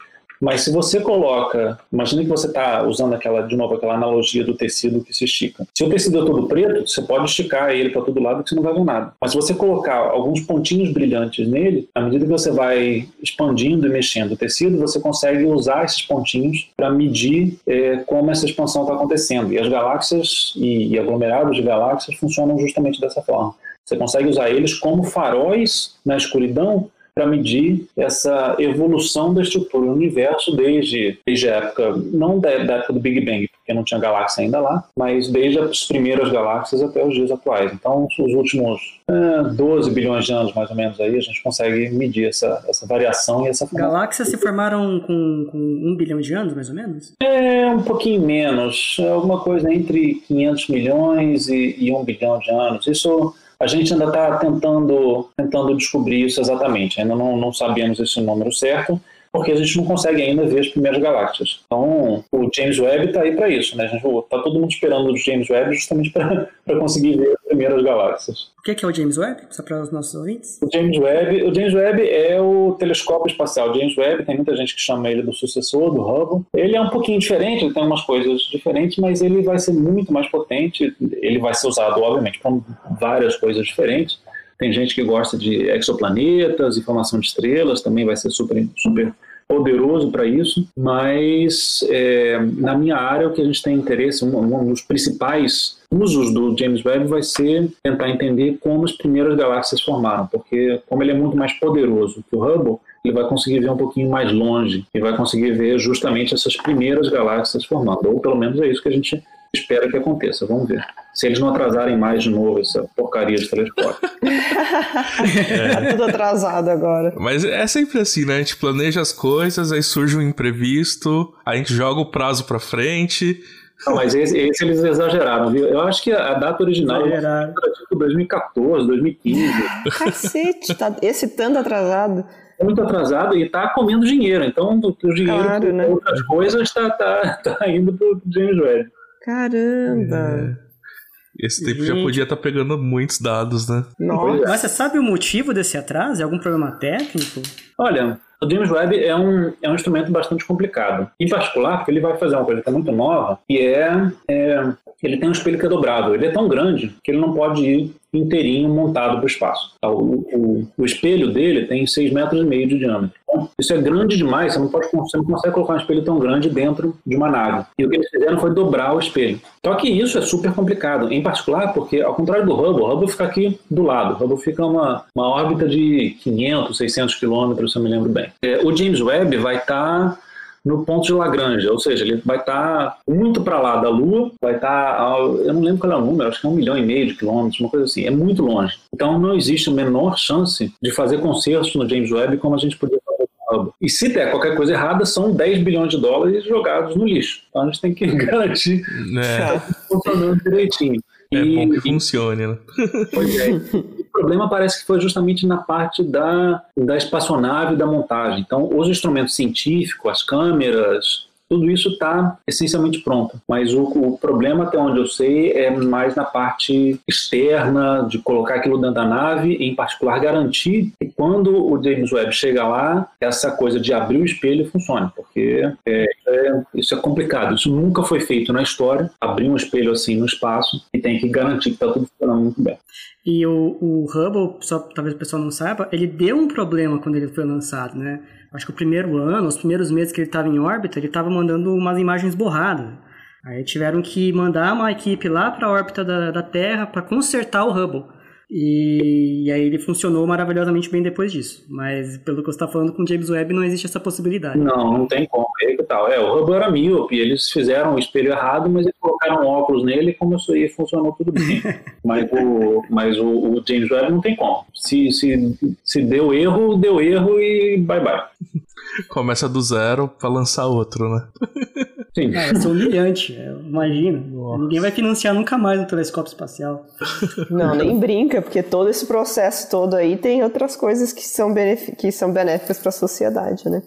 Mas se você coloca, imagina que você está usando aquela, de novo, aquela analogia do tecido que se estica. Se o tecido é todo preto, você pode esticar ele para todo lado que você não vai ver nada. Mas se você colocar alguns pontinhos brilhantes nele, à medida que você vai expandindo e mexendo o tecido, você consegue usar esses pontinhos para medir é, como essa expansão está acontecendo. E as galáxias e, e aglomerados de galáxias funcionam justamente dessa forma. Você consegue usar eles como faróis na escuridão para medir essa evolução da estrutura do universo desde, desde a época, não da, da, época do Big Bang, porque não tinha galáxia ainda lá, mas desde as primeiras galáxias até os dias atuais. Então, os últimos é, 12 bilhões de anos, mais ou menos, aí a gente consegue medir essa, essa variação e essa formação. Galáxias se formaram com, com um bilhão de anos, mais ou menos? É, um pouquinho menos. É alguma coisa entre 500 milhões e, e 1 bilhão de anos. Isso a gente ainda está tentando, tentando descobrir isso exatamente, ainda não, não sabemos esse número certo, porque a gente não consegue ainda ver as primeiras galáxias. Então, o James Webb está aí para isso, né? Está todo mundo esperando o James Webb justamente para *laughs* conseguir ver as primeiras galáxias. O que é o James Webb, só para os nossos ouvintes? O James Webb, o James Webb é o telescópio espacial. O James Webb tem muita gente que chama ele do sucessor do Hubble. Ele é um pouquinho diferente, ele tem umas coisas diferentes, mas ele vai ser muito mais potente. Ele vai ser usado, obviamente, para várias coisas diferentes. Tem gente que gosta de exoplanetas e formação de estrelas, também vai ser super, super poderoso para isso, mas é, na minha área o que a gente tem interesse, um, um, dos principais usos do James Webb vai ser tentar entender como as primeiras galáxias formaram, porque como ele é muito mais poderoso que o Hubble, ele vai conseguir ver um pouquinho mais longe e vai conseguir ver justamente essas primeiras galáxias formando, ou pelo menos é isso que a gente espera que aconteça. Vamos ver. Se eles não atrasarem mais de novo essa porcaria de telescópio. *laughs* é. Tá tudo atrasado agora. Mas é sempre assim, né? A gente planeja as coisas, aí surge um imprevisto, a gente joga o prazo pra frente. Não, mas esse, esse, eles exageraram, viu? Eu acho que a data original era tipo 2014, 2015. Cacete, tá esse tanto atrasado é muito atrasado e está comendo dinheiro. Então, o dinheiro claro, né? outras coisas está tá, tá indo para o James Webb. Caramba! É. Esse tempo já podia estar tá pegando muitos dados, né? Nossa. Mas você sabe o motivo desse atraso? É algum problema técnico? Olha, o James Webb é um, é um instrumento bastante complicado. Em particular, porque ele vai fazer uma coisa que é muito nova, e é, é ele tem um espelho que é dobrável. Ele é tão grande que ele não pode ir inteirinho montado para o espaço. Tá, o, o, o, espelho dele tem 6 metros e meio de diâmetro. Então, isso é grande demais, você não, pode, você não consegue colocar um espelho tão grande dentro de uma nave. E o que eles fizeram foi dobrar o espelho. Só que isso é super complicado, em particular porque, ao contrário do Hubble, o Hubble fica aqui do lado. O Hubble fica uma, uma órbita de 500, 600 quilômetros, se eu me lembro bem. É, o James Webb vai estar... Tá no ponto de Lagrange, ou seja, ele vai estar tá muito para lá da Lua, vai estar, tá, eu não lembro qual é o número, acho que é um milhão e meio de quilômetros, uma coisa assim, é muito longe. Então não existe a menor chance de fazer concertos no James Webb como a gente podia fazer. E se der qualquer coisa errada, são 10 bilhões de dólares jogados no lixo. Então a gente tem que *laughs* garantir É, que está funcionando direitinho. é E- bom que funcione, né? Pois é. *laughs* O problema parece que foi justamente na parte da, da espaçonave da montagem. Então, os instrumentos científicos, as câmeras, tudo isso está essencialmente pronto. Mas o, o problema, até onde eu sei, é mais na parte externa, de colocar aquilo dentro da nave, em particular garantir que quando o James Webb chega lá, essa coisa de abrir o espelho funcione, porque é, é- isso é complicado. Isso nunca foi feito na história, abrir um espelho assim no espaço, e tem que garantir que está tudo funcionando muito bem. E o, o Hubble, só talvez o pessoal não saiba, ele deu um problema quando ele foi lançado, né? Acho que o primeiro ano, os primeiros meses que ele estava em órbita, ele estava mandando umas imagens borradas. Aí tiveram que mandar uma equipe lá para a órbita da, da Terra para consertar o Hubble. E, e aí ele funcionou maravilhosamente bem depois disso. Mas pelo que você está falando com o James Webb, não existe essa possibilidade. Não, não tem como. É que tal. É, o Hubble era míope, eles fizeram o espelho errado, mas eles colocaram óculos nele e começou e funcionou tudo bem. *laughs* mas o, mas o, o James Webb não tem como. Se, se, se deu erro, deu erro e bye bye. Começa do zero pra lançar outro, né? *laughs* Sim. É, vai ser humilhante, é, imagina. Ninguém vai financiar nunca mais um telescópio espacial. Não, nem brinca, porque todo esse processo todo aí tem outras coisas que são, que são benéficas para a sociedade, né?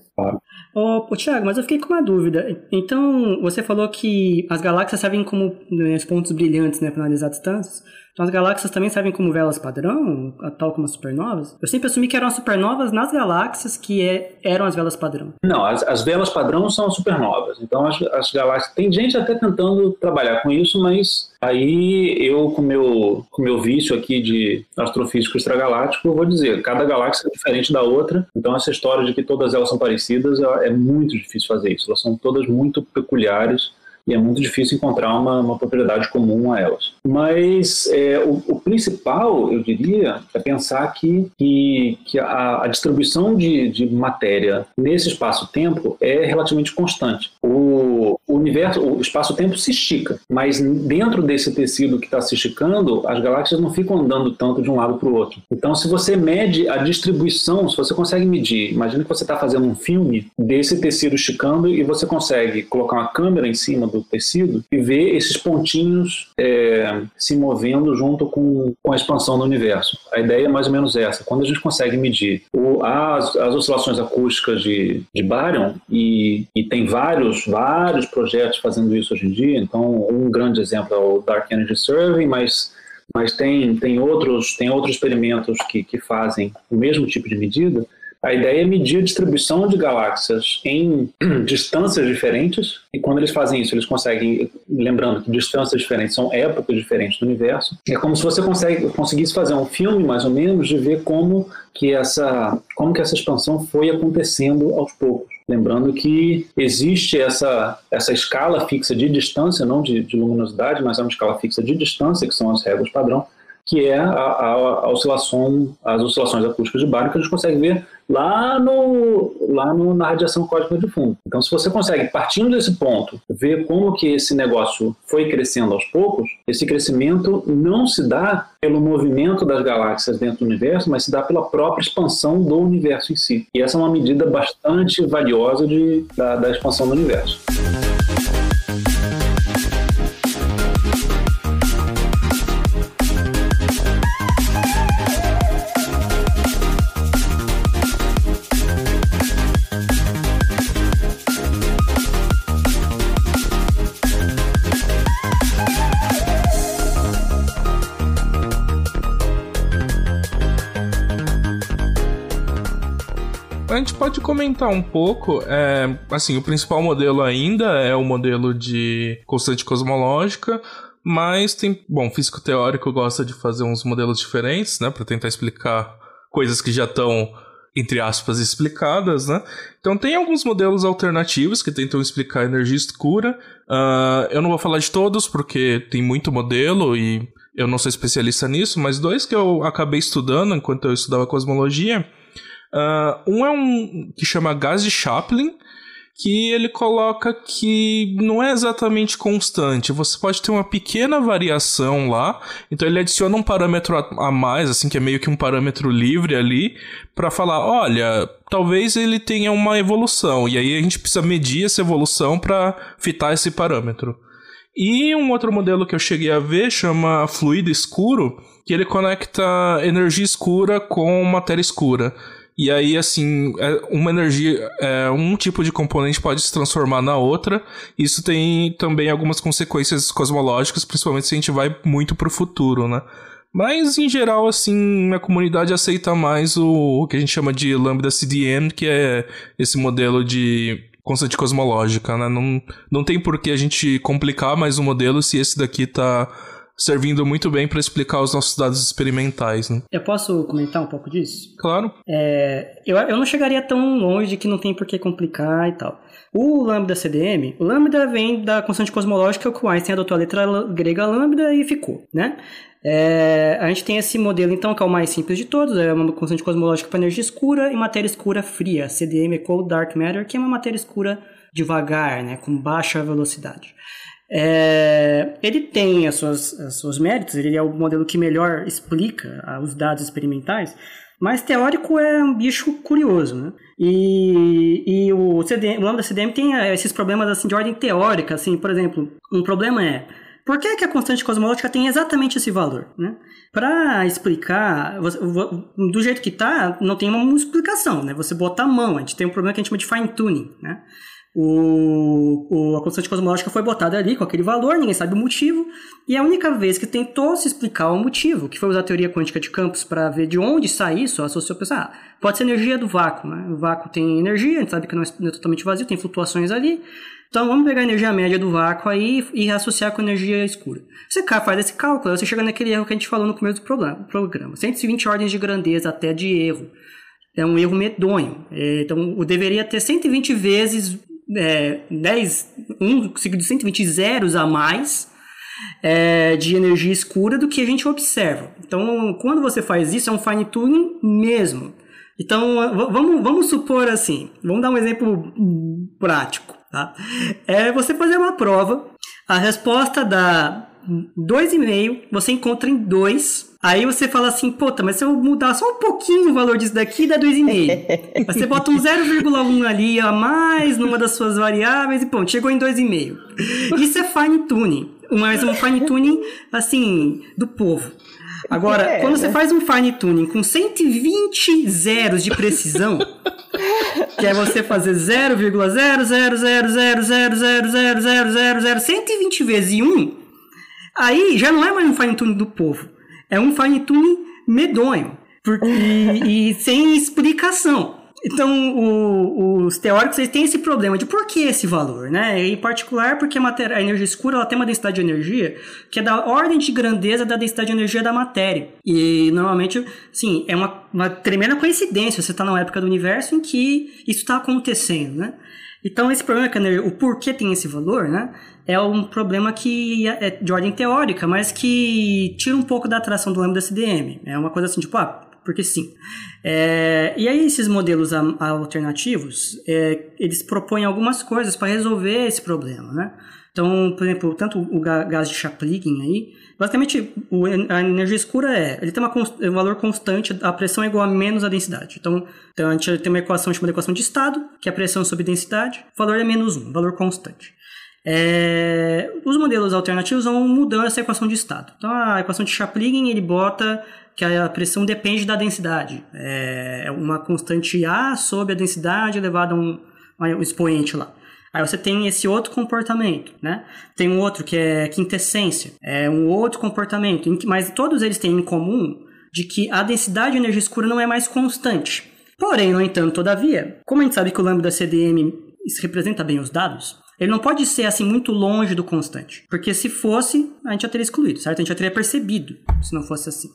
Ô, ô Thiago, mas eu fiquei com uma dúvida. Então, você falou que as galáxias servem como né, os pontos brilhantes, né, para analisar distâncias. Então, as galáxias também servem como velas padrão, tal como as supernovas? Eu sempre assumi que eram as supernovas nas galáxias que é- eram as velas padrão. Não, as, as velas padrão são as supernovas. Então as, as galáxias. Tem gente até tentando trabalhar com isso, mas aí eu, com meu, com meu vício aqui de astrofísico extragaláctico, vou dizer: cada galáxia é diferente da outra. Então essa história de que todas elas são parecidas é é muito difícil fazer isso. Elas são todas muito peculiares. E é muito difícil encontrar uma, uma propriedade comum a elas. Mas é, o, o principal, eu diria, é pensar que, que, que a, a distribuição de, de matéria nesse espaço-tempo é relativamente constante. O, o universo, o espaço-tempo se estica, mas dentro desse tecido que está se esticando, as galáxias não ficam andando tanto de um lado para o outro. Então, se você mede a distribuição, se você consegue medir, imagina que você está fazendo um filme desse tecido esticando e você consegue colocar uma câmera em cima do tecido e ver esses pontinhos é, se movendo junto com, com a expansão do universo. A ideia é mais ou menos essa. Quando a gente consegue medir o, as, as oscilações acústicas de, de Baryon, e, e tem vários, vários projetos fazendo isso hoje em dia, então um grande exemplo é o Dark Energy Survey, mas mas tem, tem, outros, tem outros experimentos que, que fazem o mesmo tipo de medida. A ideia é medir a distribuição de galáxias em *clears throat* distâncias diferentes, e quando eles fazem isso, eles conseguem, lembrando que distâncias diferentes são épocas diferentes do universo, é como se você consegue, conseguisse fazer um filme, mais ou menos, de ver como que essa, como que essa expansão foi acontecendo aos poucos. Lembrando que existe essa, essa escala fixa de distância, não de, de luminosidade, mas é uma escala fixa de distância, que são as réguas padrão, que é a, a, a oscilação, as oscilações acústicas de Baryon, que a gente consegue ver lá, no, lá no, na radiação cósmica de fundo. Então, se você consegue, partindo desse ponto, ver como que esse negócio foi crescendo aos poucos, esse crescimento não se dá pelo movimento das galáxias dentro do universo, mas se dá pela própria expansão do universo em si. E essa é uma medida bastante valiosa de, da, da expansão do universo. Comentar um pouco, é, assim, o principal modelo ainda é o modelo de constante cosmológica, mas tem, bom, físico teórico gosta de fazer uns modelos diferentes, né, para tentar explicar coisas que já estão entre aspas explicadas, né? Então tem alguns modelos alternativos que tentam explicar a energia escura. Uh, eu não vou falar de todos porque tem muito modelo e eu não sou especialista nisso, mas dois que eu acabei estudando enquanto eu estudava cosmologia Uh, um é um que chama gás de Chaplin, que ele coloca que não é exatamente constante. Você pode ter uma pequena variação lá, então ele adiciona um parâmetro a mais, assim, que é meio que um parâmetro livre ali, para falar, olha, talvez ele tenha uma evolução, e aí a gente precisa medir essa evolução para fitar esse parâmetro. E um outro modelo que eu cheguei a ver chama fluido escuro, que ele conecta energia escura com matéria escura. E aí, assim, é, uma energia, é, um tipo de componente pode se transformar na outra. Isso tem também algumas consequências cosmológicas, principalmente se a gente vai muito pro futuro, né? Mas, em geral, assim, a comunidade aceita mais o, que a gente chama de Lambda CDM, que é esse modelo de constante cosmológica, né? Não, não tem por que a gente complicar mais o modelo se esse daqui tá servindo muito bem para explicar os nossos dados experimentais. Né? Eu posso comentar um pouco disso? Claro. É, eu, eu não chegaria tão longe de que não tem por que complicar e tal. O lambda CDM, o lambda vem da constante cosmológica que o Einstein adotou a letra grega lambda e ficou, né? É, a gente tem esse modelo, então, que é o mais simples de todos, é uma constante cosmológica para energia escura e matéria escura fria, CDM é Cold Dark Matter, que é uma matéria escura devagar, né, com baixa velocidade. É, ele tem as suas, as seus méritos, ele é o modelo que melhor explica ah, os dados experimentais, mas teórico é um bicho curioso, né? E, e o, CDM, o Lambda CDM tem ah, esses problemas assim, de ordem teórica, assim, por exemplo, um problema é por que, que a constante cosmológica tem exatamente esse valor? Né? Para explicar, do jeito que está, não tem uma explicação. Né? Você botar a mão, a gente tem um problema que a gente chama de fine tuning. Né? O, o, a constante cosmológica foi botada ali com aquele valor, ninguém sabe o motivo, e a única vez que tentou se explicar o motivo, que foi usar a teoria quântica de campos para ver de onde sai isso, associou pensar, ah, pode ser energia do vácuo, né? O vácuo tem energia, a gente sabe que não é, não é totalmente vazio, tem flutuações ali. Então vamos pegar a energia média do vácuo aí e associar com a energia escura. Você faz esse cálculo, você chega naquele erro que a gente falou no começo do programa. 120 ordens de grandeza até de erro. É um erro medonho. É, então, eu deveria ter 120 vezes é, 10, um seguido de 120 zeros a mais é, de energia escura do que a gente observa. Então, quando você faz isso, é um fine tuning mesmo. Então, vamos, vamos supor assim, vamos dar um exemplo prático. Tá? É você fazer uma prova, a resposta dá 2,5, você encontra em 2, Aí você fala assim, puta, mas se eu mudar só um pouquinho o valor disso daqui, dá 2,5. você bota um 0,1 ali a mais numa das suas variáveis e pronto, chegou em 2,5. Isso é fine tuning, mas um fine tuning, assim, do povo. Agora, é, quando né? você faz um fine tuning com 120 zeros de precisão, que é você fazer 0,0000000000000 120 vezes 1, aí já não é mais um fine tuning do povo é um fine tuning medonho porque, *laughs* e, e sem explicação. Então, o, os teóricos eles têm esse problema de por que esse valor, né? Em particular, porque a, matéria, a energia escura ela tem uma densidade de energia que é da ordem de grandeza da densidade de energia da matéria. E, normalmente, sim, é uma, uma tremenda coincidência você está numa época do universo em que isso está acontecendo, né? Então, esse problema, é o porquê tem esse valor, né? é um problema que é de ordem teórica, mas que tira um pouco da atração do lambda CDM. É uma coisa assim, tipo, ah, porque sim. É, e aí esses modelos alternativos, é, eles propõem algumas coisas para resolver esse problema, né? Então, por exemplo, tanto o gás de Chaplin aí, basicamente a energia escura é, ele tem uma, um valor constante, a pressão é igual a menos a densidade. Então, então a gente tem uma equação chamada equação de estado, que é a pressão sobre densidade, o valor é menos 1, valor constante. É, os modelos alternativos vão mudando essa equação de estado. Então, a equação de Chaplin, ele bota que a pressão depende da densidade. É uma constante A sobre a densidade elevada a um, um expoente lá. Aí você tem esse outro comportamento, né? Tem um outro que é quintessência, é um outro comportamento, mas todos eles têm em comum de que a densidade de energia escura não é mais constante. Porém, no entanto, todavia, como a gente sabe que o lambda CDM representa bem os dados, ele não pode ser assim muito longe do constante. Porque se fosse, a gente já teria excluído, certo? A gente já teria percebido se não fosse assim.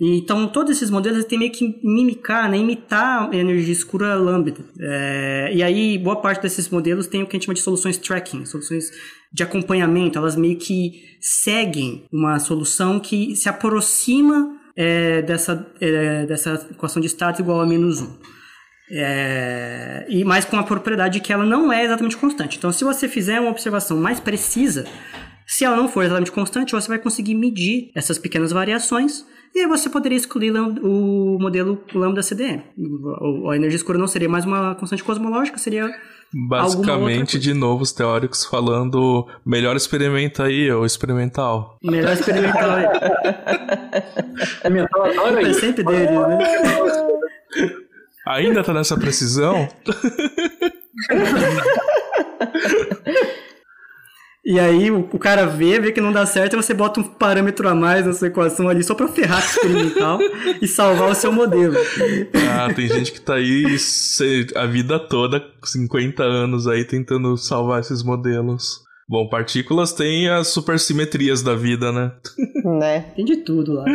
Então, todos esses modelos têm meio que mimicar, né, imitar a energia escura lambda. É, e aí, boa parte desses modelos tem o que a gente chama de soluções tracking, soluções de acompanhamento. Elas meio que seguem uma solução que se aproxima é, dessa, é, dessa equação de status igual a menos 1. É, e mais com a propriedade que ela não é exatamente constante. Então, se você fizer uma observação mais precisa, se ela não for exatamente constante, você vai conseguir medir essas pequenas variações e aí você poderia excluir o modelo lambda CDM. A energia escura não seria mais uma constante cosmológica, seria Basicamente, de novo, os teóricos falando melhor experimenta aí, ou experimental. Melhor experimental aí. *laughs* experimental É sempre dele, né? Ainda tá nessa precisão? *laughs* E aí o, o, cara vê, vê que não dá certo, e você bota um parâmetro a mais na sua equação ali só pra ferrar com experimental *laughs* e salvar o seu modelo. Ah, tem gente que tá aí a vida toda, 50 anos aí, tentando salvar esses modelos. Bom, partículas têm as supersimetrias da vida, né? Né? Tem de tudo lá.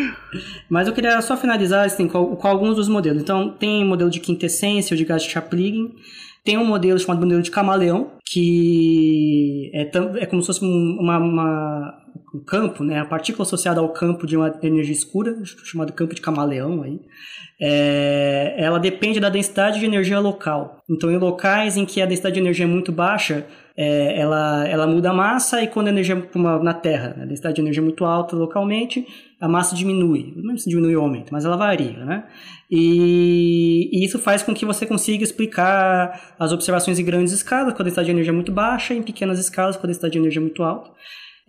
Mas eu queria só finalizar assim, com, com alguns dos modelos. Então, tem modelo de quintessência, ou de gas de Chaplin, tem um modelo chamado modelo de camaleão, que é, é como se fosse uma, uma, um campo, né? a partícula associada ao campo de uma energia escura, chamado campo de camaleão. Aí. É, ela depende da densidade de energia local. Então, em locais em que a densidade de energia é muito baixa, é, ela, ela muda a massa e quando a energia uma, na Terra, a densidade de energia é muito alta localmente, a massa diminui. Não se diminui ou aumenta, mas ela varia, né? E, e, isso faz com que você consiga explicar as observações em grandes escalas, com a densidade de energia muito baixa, e em pequenas escalas, com a densidade de energia muito alta.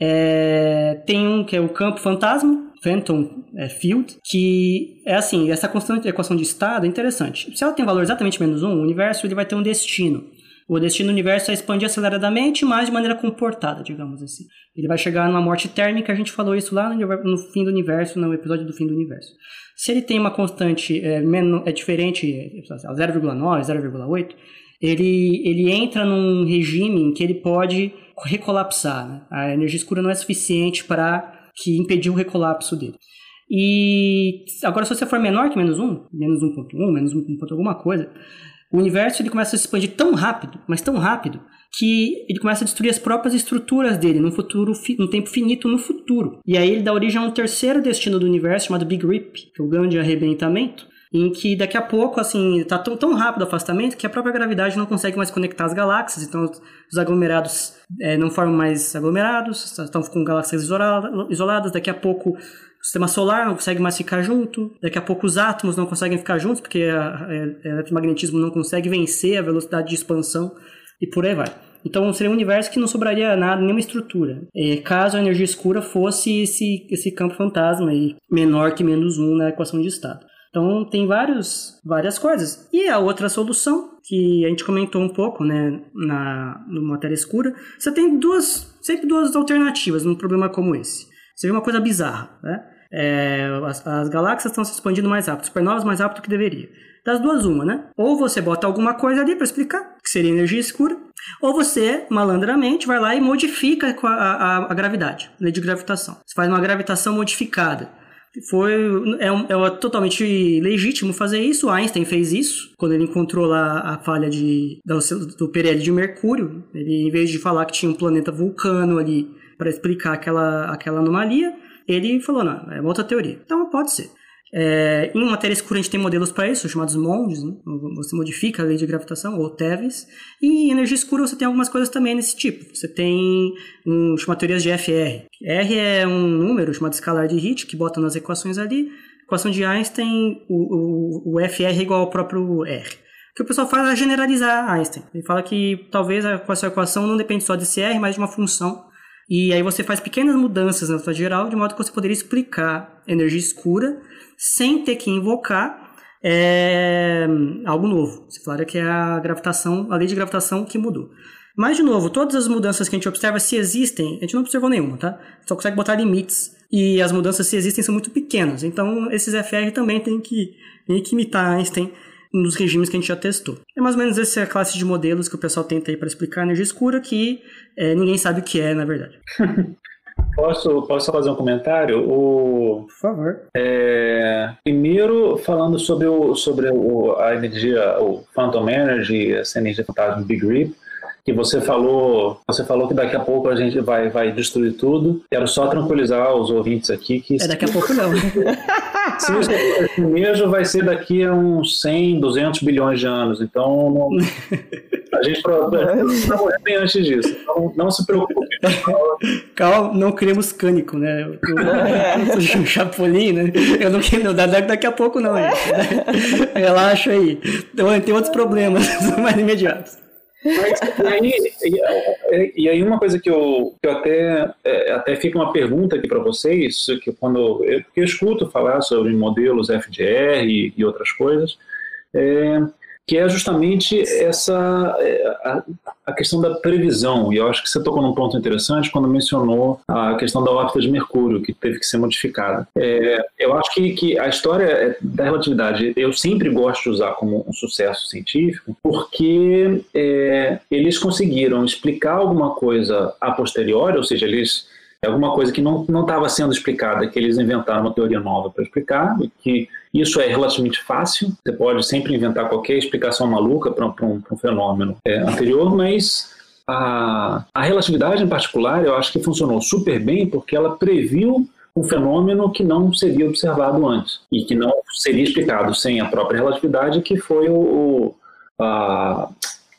É, tem um que é o campo fantasma, Phantom é, Field, que é assim, essa constante equação de estado é interessante. Se ela tem valor exatamente menos um, o universo ele vai ter um destino. O destino do universo é expandir aceleradamente, mas de maneira comportada, digamos assim. Ele vai chegar numa morte térmica, a gente falou isso lá no, fim do universo, no episódio do fim do universo. Se ele tem uma constante é, é diferente, é 0,9, 0,8, ele, ele entra num regime em que ele pode recolapsar. Né? A energia escura não é suficiente para que impedir o recolapso dele. E agora, se você for menor que menos 1, menos 1.1, menos 1. alguma coisa, o universo ele começa a se expandir tão rápido, mas tão rápido, que ele começa a destruir as próprias estruturas dele num futuro, num tempo finito no futuro. E aí ele dá origem a um terceiro destino do universo chamado Big Rip, que é o grande arrebentamento, em que daqui a pouco, assim, está tão, tão rápido o afastamento que a própria gravidade não consegue mais conectar as galáxias, então os aglomerados é, não formam mais aglomerados, estão com galáxias isoladas, daqui a pouco o sistema solar não consegue mais ficar junto, daqui a pouco os átomos não conseguem ficar juntos, porque o eletromagnetismo não consegue vencer a velocidade de expansão, e por aí vai. Então seria um universo que não sobraria nada, nenhuma estrutura. É, caso a energia escura fosse esse, esse campo fantasma aí, menor que menos um na equação de estado. Então tem vários, várias coisas. E a outra solução, que a gente comentou um pouco né, na no matéria escura, você tem duas, sempre duas alternativas num problema como esse. Vê uma coisa bizarra, né? É, as, as, galáxias estão se expandindo mais rápido, supernovas mais rápido do que deveria. Das duas, uma, né? Ou você bota alguma coisa ali para explicar, que seria energia escura, ou você, malandramente, vai lá e modifica a, a, a gravidade, lei de gravitação. Você faz uma gravitação modificada. Foi, é, é, totalmente legítimo fazer isso. Einstein fez isso quando ele encontrou lá a falha de, do, do de Mercúrio. Ele, em vez de falar que tinha um planeta vulcano ali para explicar aquela, aquela anomalia, ele falou, não, é uma outra teoria. Então pode ser. É, em matéria escura a gente tem modelos para isso, chamados MONDs, né? você modifica a lei de gravitação, ou TeVs, e em energia escura você tem algumas coisas também nesse tipo. Você tem um, chama teorias de FR. R é um número chamado escalar de Hit, que bota nas equações ali. Equação de Einstein, o, o, o FR é igual ao próprio R. O que o pessoal faz é generalizar Einstein. Ele fala que talvez a sua equação não depende só desse R, mas de uma função e aí você faz pequenas mudanças na sua geral, de modo que você poderia explicar energia escura sem ter que invocar é, algo novo. Você falaria que é a gravitação, a lei de gravitação que mudou. Mas, de novo, todas as mudanças que a gente observa, se existem, a gente não observou nenhuma, tá? Só consegue botar limites. E as mudanças, se existem, são muito pequenas. Então, esses FR também tem que, tem que imitar Einstein nos regimes que a gente já testou. É mais ou menos essa a classe de modelos que o pessoal tenta aí para explicar a energia escura, que é, ninguém sabe o que é, na verdade. *laughs* Posso, posso fazer um comentário? O, Por favor. É, primeiro, falando sobre, o, sobre o, a energia, o Phantom Energy, essa energia fantasma Big Rip, que você falou, você falou que daqui a pouco a gente vai, vai destruir tudo. Quero só tranquilizar os ouvintes aqui que. É daqui a pouco não. *laughs* se isso acontecer mesmo, vai ser daqui a uns 100, 200 bilhões de anos. Então, não, a gente *laughs* morrer bem antes disso. Então, não se preocupe. Calma, não queremos cânico, né? Eu, eu, eu, Chapolin, né? Eu não quero, daqui a pouco não, gente. Relaxa aí. Então, tem outros problemas *laughs* mais imediatos. Mas, e, aí, e, aí uma coisa que eu, que eu até, é, até fica uma pergunta aqui para vocês, que quando eu, eu escuto falar sobre modelos FDR e, e outras coisas, é, que é justamente essa é, a, questão da previsão. E eu acho que você tocou num ponto interessante quando mencionou a questão da órbita de Mercúrio, que teve que ser modificada. É, eu acho que, que a história da relatividade eu sempre gosto de usar como um sucesso científico, porque é, eles conseguiram explicar alguma coisa a posteriori, ou seja, eles é alguma coisa que não estava sendo explicada, que eles inventaram uma teoria nova para explicar, que isso é relativamente fácil, você pode sempre inventar qualquer explicação maluca para um, um, fenômeno é, anterior, mas a, a relatividade em particular eu acho que funcionou super bem porque ela previu um fenômeno que não seria observado antes e que não seria explicado sem a própria relatividade, que foi o, o a,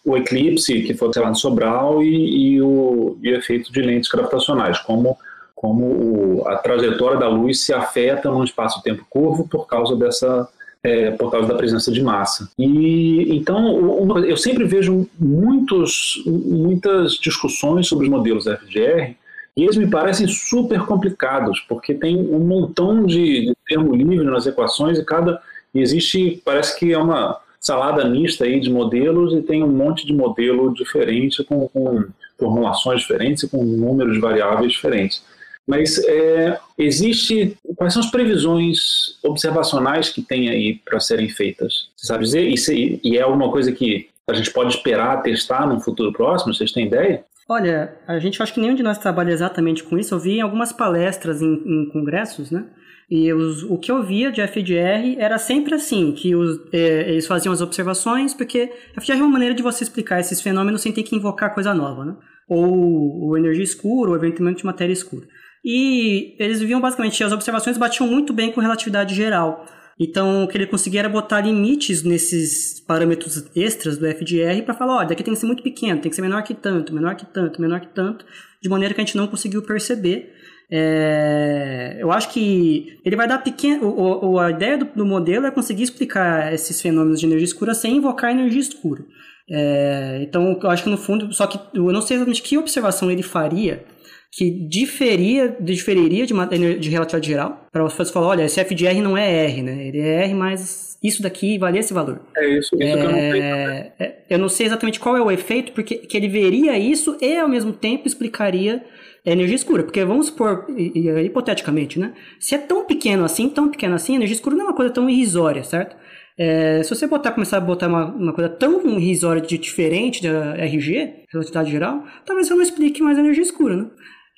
o eclipse que foi observado em Sobral e, e, o, e o efeito de lentes gravitacionais, como, como o, a trajetória da luz se afeta num espaço-tempo curvo por causa dessa é, por causa da presença de massa. E então eu sempre vejo muitos, muitas discussões sobre os modelos FGR e eles me parecem super complicados porque tem um montão de, de termo livre nas equações e cada existe parece que é uma salada mista aí de modelos e tem um monte de modelo diferente com, com formulações diferentes e com números de variáveis diferentes. Mas é, existe quais são as previsões observacionais que tem aí para serem feitas? Você sabe dizer? E é alguma coisa que a gente pode esperar testar num futuro próximo? Vocês têm ideia? Olha, a gente acho que nenhum de nós trabalha exatamente com isso. Eu vi em algumas palestras em, em congressos, né? E os, o que eu via de FDR era sempre assim, que os, é, eles faziam as observações, porque FDR é uma maneira de você explicar esses fenômenos sem ter que invocar coisa nova, né? Ou, ou energia escura, ou eventualmente matéria escura. E eles viam basicamente, as observações batiam muito bem com relatividade geral. Então, o que ele conseguia era botar limites nesses parâmetros extras do FDR para falar, olha, daqui tem que ser muito pequeno, tem que ser menor que tanto, menor que tanto, menor que tanto, de maneira que a gente não conseguiu perceber. É, eu acho que ele vai dar pequeno. O, o, a ideia do, do, modelo é conseguir explicar esses fenômenos de energia escura sem invocar energia escura. É, então, eu acho que no fundo, só que eu não sei exatamente que observação ele faria que diferia, diferiria de, de relatividade geral, para você falar, olha, esse FDR não é R, né? Ele é R, mas isso daqui valia esse valor. É isso, isso é, que eu não sei. É, eu não sei exatamente qual é o efeito, porque que ele veria isso e, ao mesmo tempo, explicaria é energia escura. Porque vamos supor, hipoteticamente, né? Se é tão pequeno assim, tão pequeno assim, energia escura não é uma coisa tão irrisória, certo? É, se você botar, começar a botar uma, uma coisa tão irrisória de diferente da RG, relatividade geral, talvez você não explique mais energia escura, né?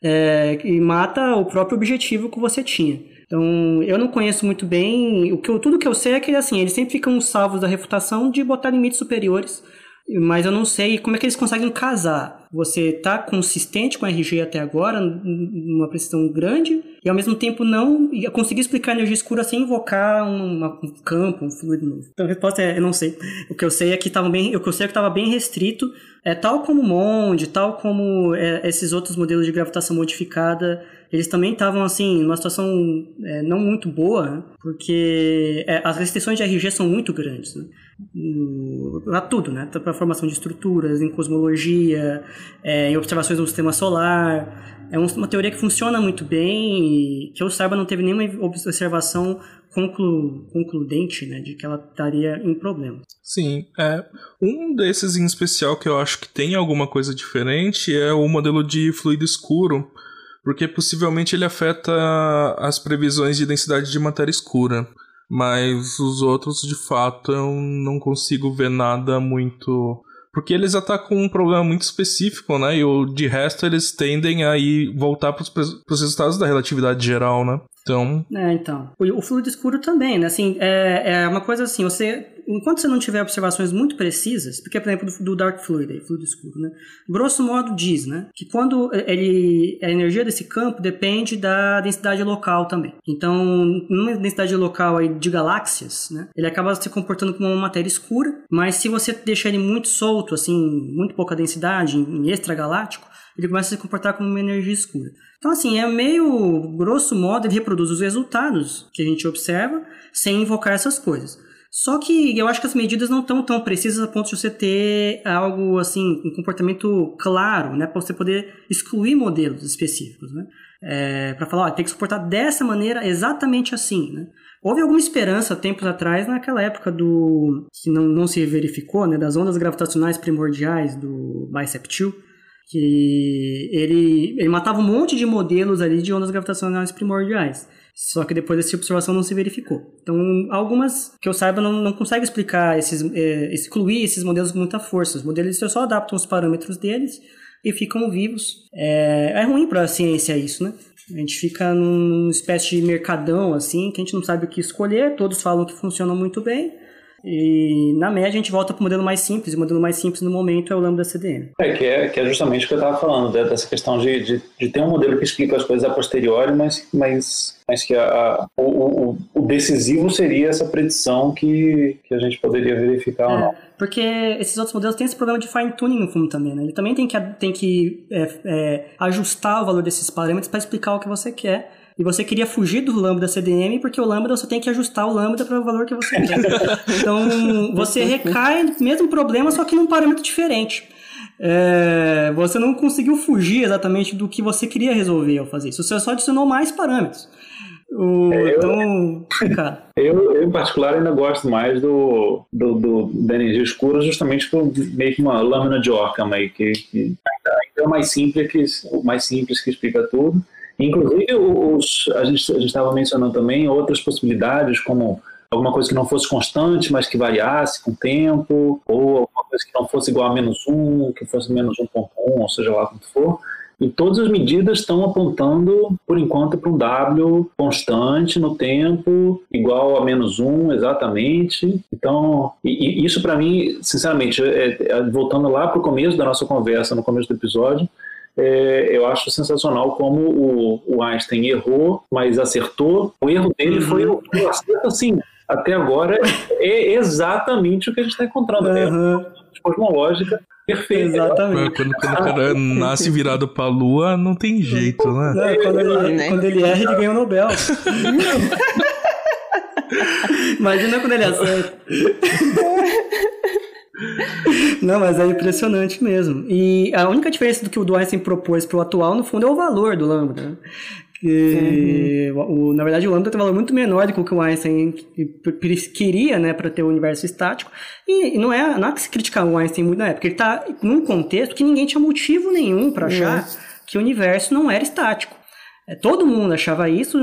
É, e mata o próprio objetivo que você tinha. Então, eu não conheço muito bem. O que eu, tudo que eu sei é que assim, eles sempre ficam salvos da refutação de botar limites superiores mas eu não sei como é que eles conseguem casar. Você tá consistente com a RG até agora, numa precisão grande, e ao mesmo tempo não conseguir explicar a energia escura sem invocar um, um campo, um fluido novo. Então a resposta é, eu não sei. O que eu sei é que estava bem, o que eu sei é que estava bem restrito, é tal como o MOND, tal como é, esses outros modelos de gravitação modificada, eles também estavam assim numa situação é, não muito boa, porque é, as restrições de RG são muito grandes. Né? a tudo, né? Para formação de estruturas, em cosmologia, é, em observações do sistema solar. É uma teoria que funciona muito bem e que eu saiba não teve nenhuma observação conclu, concludente, né, de que ela estaria em problema. Sim, é um desses em especial que eu acho que tem alguma coisa diferente é o modelo de fluido escuro, porque possivelmente ele afeta as previsões de densidade de matéria escura. Mas os outros, de fato, eu não consigo ver nada muito. Porque eles atacam um problema muito específico, né? E de resto eles tendem a ir voltar para os resultados da relatividade geral, né? Então. É, então. O, o fluido escuro também, né? Assim, é, é uma coisa assim, você enquanto você não tiver observações muito precisas, porque, por exemplo, do, Dark Fluid, fluido escuro, né? Grosso modo diz, né? Que quando ele, a energia desse campo depende da densidade local também. Então, numa densidade local aí de galáxias, né? Ele acaba se comportando como uma matéria escura, mas se você deixar ele muito solto, assim, muito pouca densidade, em extragaláctico, ele começa a se comportar como uma energia escura. Então, assim, é meio grosso modo, ele reproduz os resultados que a gente observa sem invocar essas coisas. Só que eu acho que as medidas não estão tão precisas a ponto de você ter algo assim, um comportamento claro, né, para você poder excluir modelos específicos, né, é, para falar, ó, tem que suportar dessa maneira, exatamente assim, né. Houve alguma esperança tempos atrás naquela época do que não, não se verificou, né, das ondas gravitacionais primordiais do Bicep 2, que ele, ele matava um monte de modelos ali de ondas gravitacionais primordiais. Só que depois essa observação não se verificou. Então, algumas que eu saiba não, não consegue explicar esses, é, excluir esses modelos com muita força. Os modelos só adaptam os parâmetros deles e ficam vivos. É, é ruim para a ciência isso, né? A gente fica numa espécie de mercadão, assim, que a gente não sabe o que escolher, todos falam que funcionam muito bem, e na média a gente volta para o modelo mais simples, e o modelo mais simples no momento é o Lambda CDM. É, que é, que é justamente o que eu estava falando, dessa questão de, de, de, ter um modelo que explica as coisas a posteriori, mas, mas, mas que a, a, o, o, decisivo seria essa predição que, que a gente poderia verificar é, ou não. Porque esses outros modelos têm esse problema de fine tuning no fundo também, né? Ele também tem que, tem que é, é, ajustar o valor desses parâmetros para explicar o que você quer e você queria fugir do lambda CDM porque o lambda você tem que ajustar o lambda para o valor que você quer. então você recai no mesmo problema, só que num parâmetro diferente. É, você não conseguiu fugir exatamente do que você queria resolver ao fazer isso. Você só adicionou mais parâmetros. O, é, eu, então, cara. Eu, eu, em particular, ainda gosto mais do, do, do da energia escura, justamente por meio que uma lâmina de Ockham aí, que, que ainda é mais simples, que, mais simples que explica tudo. Inclusive, os, a gente estava mencionando também outras possibilidades, como alguma coisa que não fosse constante, mas que variasse com o tempo, ou alguma coisa que não fosse igual a menos um, que fosse menos 1.1, ou seja lá quanto for. E todas as medidas estão apontando, por enquanto, para um W constante no tempo, igual a menos um, exatamente. Então, e, e isso para mim, sinceramente, é, é, voltando lá para o começo da nossa conversa, no começo do episódio, é, eu acho sensacional como o, o, Einstein errou, mas acertou. O erro dele foi o uhum. acerto, assim, até agora é exatamente o que a gente está encontrando. Uhum. É cosmológica perfeita. Exatamente. Quando, quando, o cara nasce virado pra lua, não tem jeito, né? Não, quando, ele, né? quando ele erra, ele ganha o Nobel. *laughs* Imagina quando ele acerta. *laughs* Não, mas é impressionante mesmo. E a única diferença do que o Einstein propôs para o atual, no fundo, é o valor do lambda. Que, o, na verdade, o lambda tem um valor muito menor do que o que o Einstein queria, né, para ter o universo estático. E, não é não há que se criticar o Einstein muito na época. Ele está num contexto que ninguém tinha motivo nenhum para achar uhum. que o universo não era estático. É, todo mundo achava isso.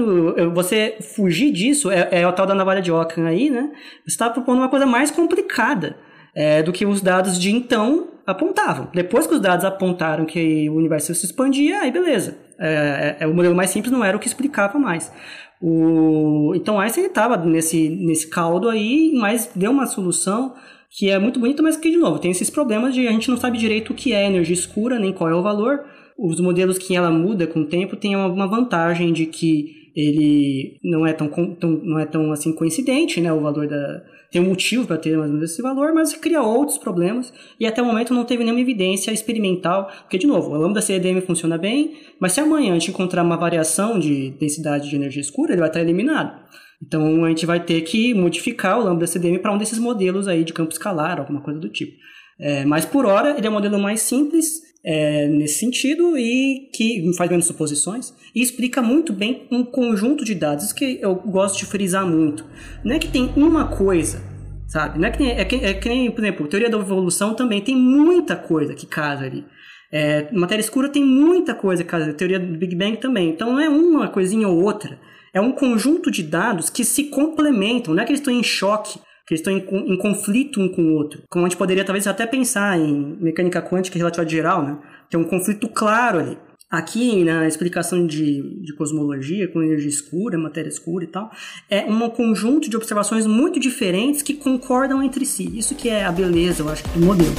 Você fugir disso é, é o tal da navalha de Ockham aí, né? Você está propondo uma coisa mais complicada é, do que os dados de então apontavam. Depois que os dados apontaram que o universo se expandia, aí beleza. É, é, o modelo mais simples não era o que explicava mais. O, então Einstein estava nesse, nesse caldo aí, mas deu uma solução que é muito bonita, mas que, de novo, tem esses problemas de a gente não sabe direito o que é energia escura, nem qual é o valor. Os modelos que ela muda com o tempo têm uma vantagem de que ele não é tão, tão, não é tão assim coincidente, né, o valor da, tem um motivo para ter mais ou menos esse valor, mas cria outros problemas e até o momento não teve nenhuma evidência experimental, porque de novo, o lambda CDM funciona bem, mas se amanhã a gente encontrar uma variação de densidade de energia escura, ele vai estar eliminado. Então a gente vai ter que modificar o lambda CDM para um desses modelos aí de campo escalar, alguma coisa do tipo. É, mas por hora ele é o modelo mais simples é, nesse sentido e que faz menos suposições e explica muito bem um conjunto de dados que eu gosto de frisar muito. Não é que tem uma coisa, sabe? Não é que, nem, é que, é que nem, por exemplo, teoria da evolução também tem muita coisa que casa ali. É, matéria escura tem muita coisa que casa, teoria do Big Bang também. Então não é uma coisinha ou outra. É um conjunto de dados que se complementam, não é que eles estão em choque que estão em, em, conflito um com o outro. Como a gente poderia talvez até pensar em mecânica quântica e relatividade geral, né? Tem um conflito claro ali. Aqui na explicação de, de cosmologia, com energia escura, matéria escura e tal, é um conjunto de observações muito diferentes que concordam entre si. Isso que é a beleza, eu acho, do modelo.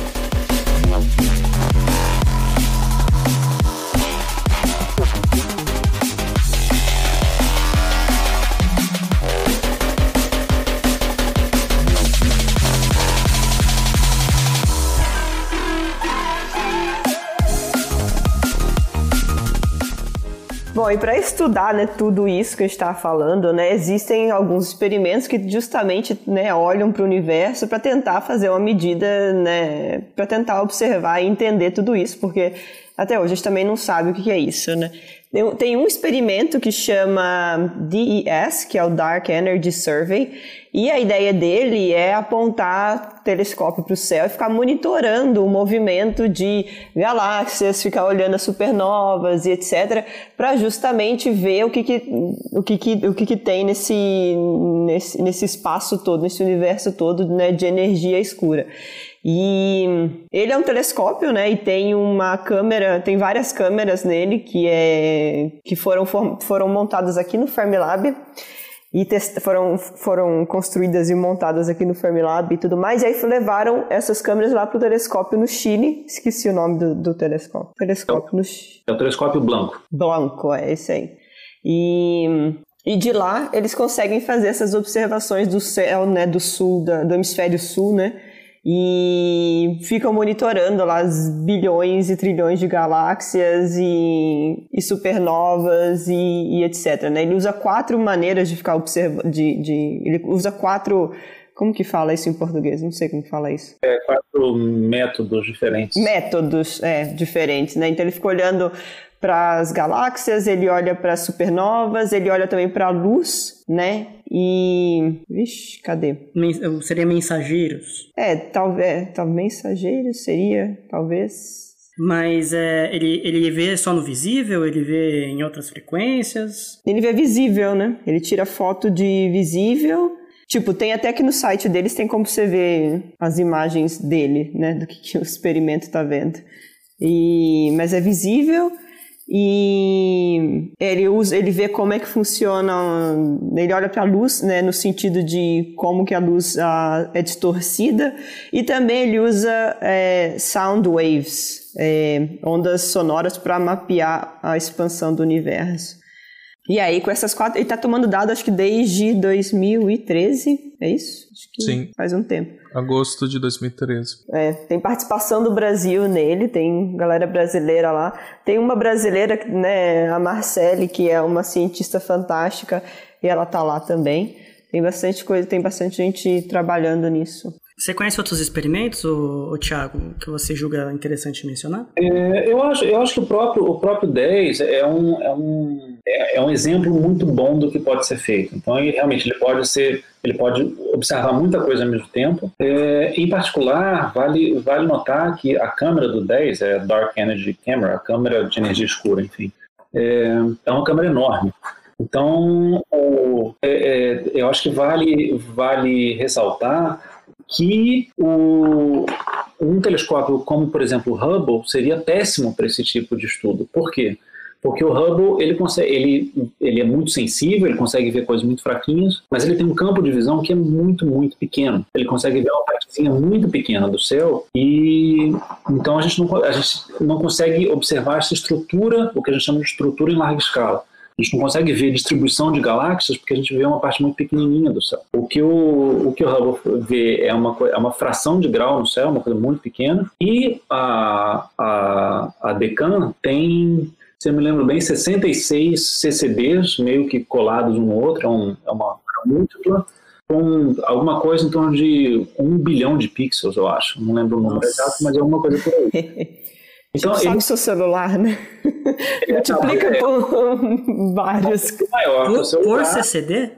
Bom, e para estudar né, tudo isso que a gente está falando, né, existem alguns experimentos que justamente né, olham para o universo para tentar fazer uma medida, né, para tentar observar e entender tudo isso, porque até hoje a gente também não sabe o que é isso, né? Tem um experimento que chama DES, que é o Dark Energy Survey, e a ideia dele é apontar telescópio para o céu e ficar monitorando o movimento de galáxias, ficar olhando as supernovas e etc, para justamente ver o que, que o que, que, o que, que tem nesse, nesse, nesse espaço todo, nesse universo todo né, de energia escura. E ele é um telescópio, né? E tem uma câmera, tem várias câmeras nele que, é, que foram, foram montadas aqui no Fermilab e foram, foram construídas e montadas aqui no Fermilab e tudo mais. E aí levaram essas câmeras lá para o telescópio no Chile. Esqueci o nome do, do telescópio. Telescópio no Chile. É o telescópio Blanco. Blanco, é esse aí. E e de lá eles conseguem fazer essas observações do céu, né, do sul, da, do hemisfério sul, né, e ficam monitorando lá as bilhões e trilhões de galáxias e, e supernovas e, e, etc. Né? Ele usa quatro maneiras de ficar observando, de, de, ele usa quatro como que fala isso em português? Não sei como fala isso. É, quatro métodos diferentes. Métodos, é, diferentes, né? Então ele fica olhando para as galáxias, ele olha para as supernovas, ele olha também para a luz, né? E. Vixe, cadê? Seria mensageiros? É, talvez. Talvez mensageiros seria, talvez. Mas é, ele, ele vê só no visível? Ele vê em outras frequências? Ele vê visível, né? Ele tira foto de visível. Tipo, tem até que no site deles tem como você ver as imagens dele, né? Do que, que o experimento tá vendo. E, mas é visível e ele usa, ele vê como é que funciona, ele olha para a luz, né, no sentido de como que a luz ah, é distorcida, e também ele usa é, sound waves, é, ondas sonoras para mapear a expansão do universo. E aí, com essas quatro. Ele está tomando dado, acho que desde 2013, é isso? Acho que Sim. faz um tempo. Agosto de 2013. É, tem participação do Brasil nele, tem galera brasileira lá. Tem uma brasileira, né, a Marcele, que é uma cientista fantástica, e ela tá lá também. Tem bastante coisa, tem bastante gente trabalhando nisso. Você conhece outros experimentos, o, o Thiago, que você julga interessante mencionar? É, eu, acho, eu acho que o próprio, o próprio 10 é um, é, um, é, é um exemplo muito bom do que pode ser feito. Então, ele, realmente, ele pode ser ele pode observar muita coisa ao mesmo tempo. É, em particular, vale, vale notar que a câmera do 10 é a Dark Energy Camera, a câmera de energia escura, enfim, é, é uma câmera enorme. Então, o, é, é eu acho que vale, vale ressaltar que o, um telescópio como, por exemplo, o Hubble seria péssimo para esse tipo de estudo. Por quê? Porque o Hubble ele, consegue, ele, ele é muito sensível, ele consegue ver coisas muito fraquinhas, mas ele tem um campo de visão que é muito, muito pequeno. Ele consegue ver uma partezinha muito pequena do céu e então a gente não, a gente não consegue observar essa estrutura, o que a gente chama de estrutura em larga escala. A gente não consegue ver distribuição de galáxias porque a gente vê uma parte muito pequenininha do céu. O que o, o, que o Hubble vê é uma, é uma fração de grau no céu, uma coisa muito pequena, e a, a, a Decan tem se eu me lembro bem, 66 CCDs meio que colados um no outro, é, um, é uma múltipla, com alguma coisa em torno de um bilhão de pixels, eu acho. Não lembro o número exato, mas é alguma coisa por aí. *laughs* Então, tipo, sabe ele... seu celular, né? É, *laughs* Multiplica é, por vários. Maior, por, por CCD?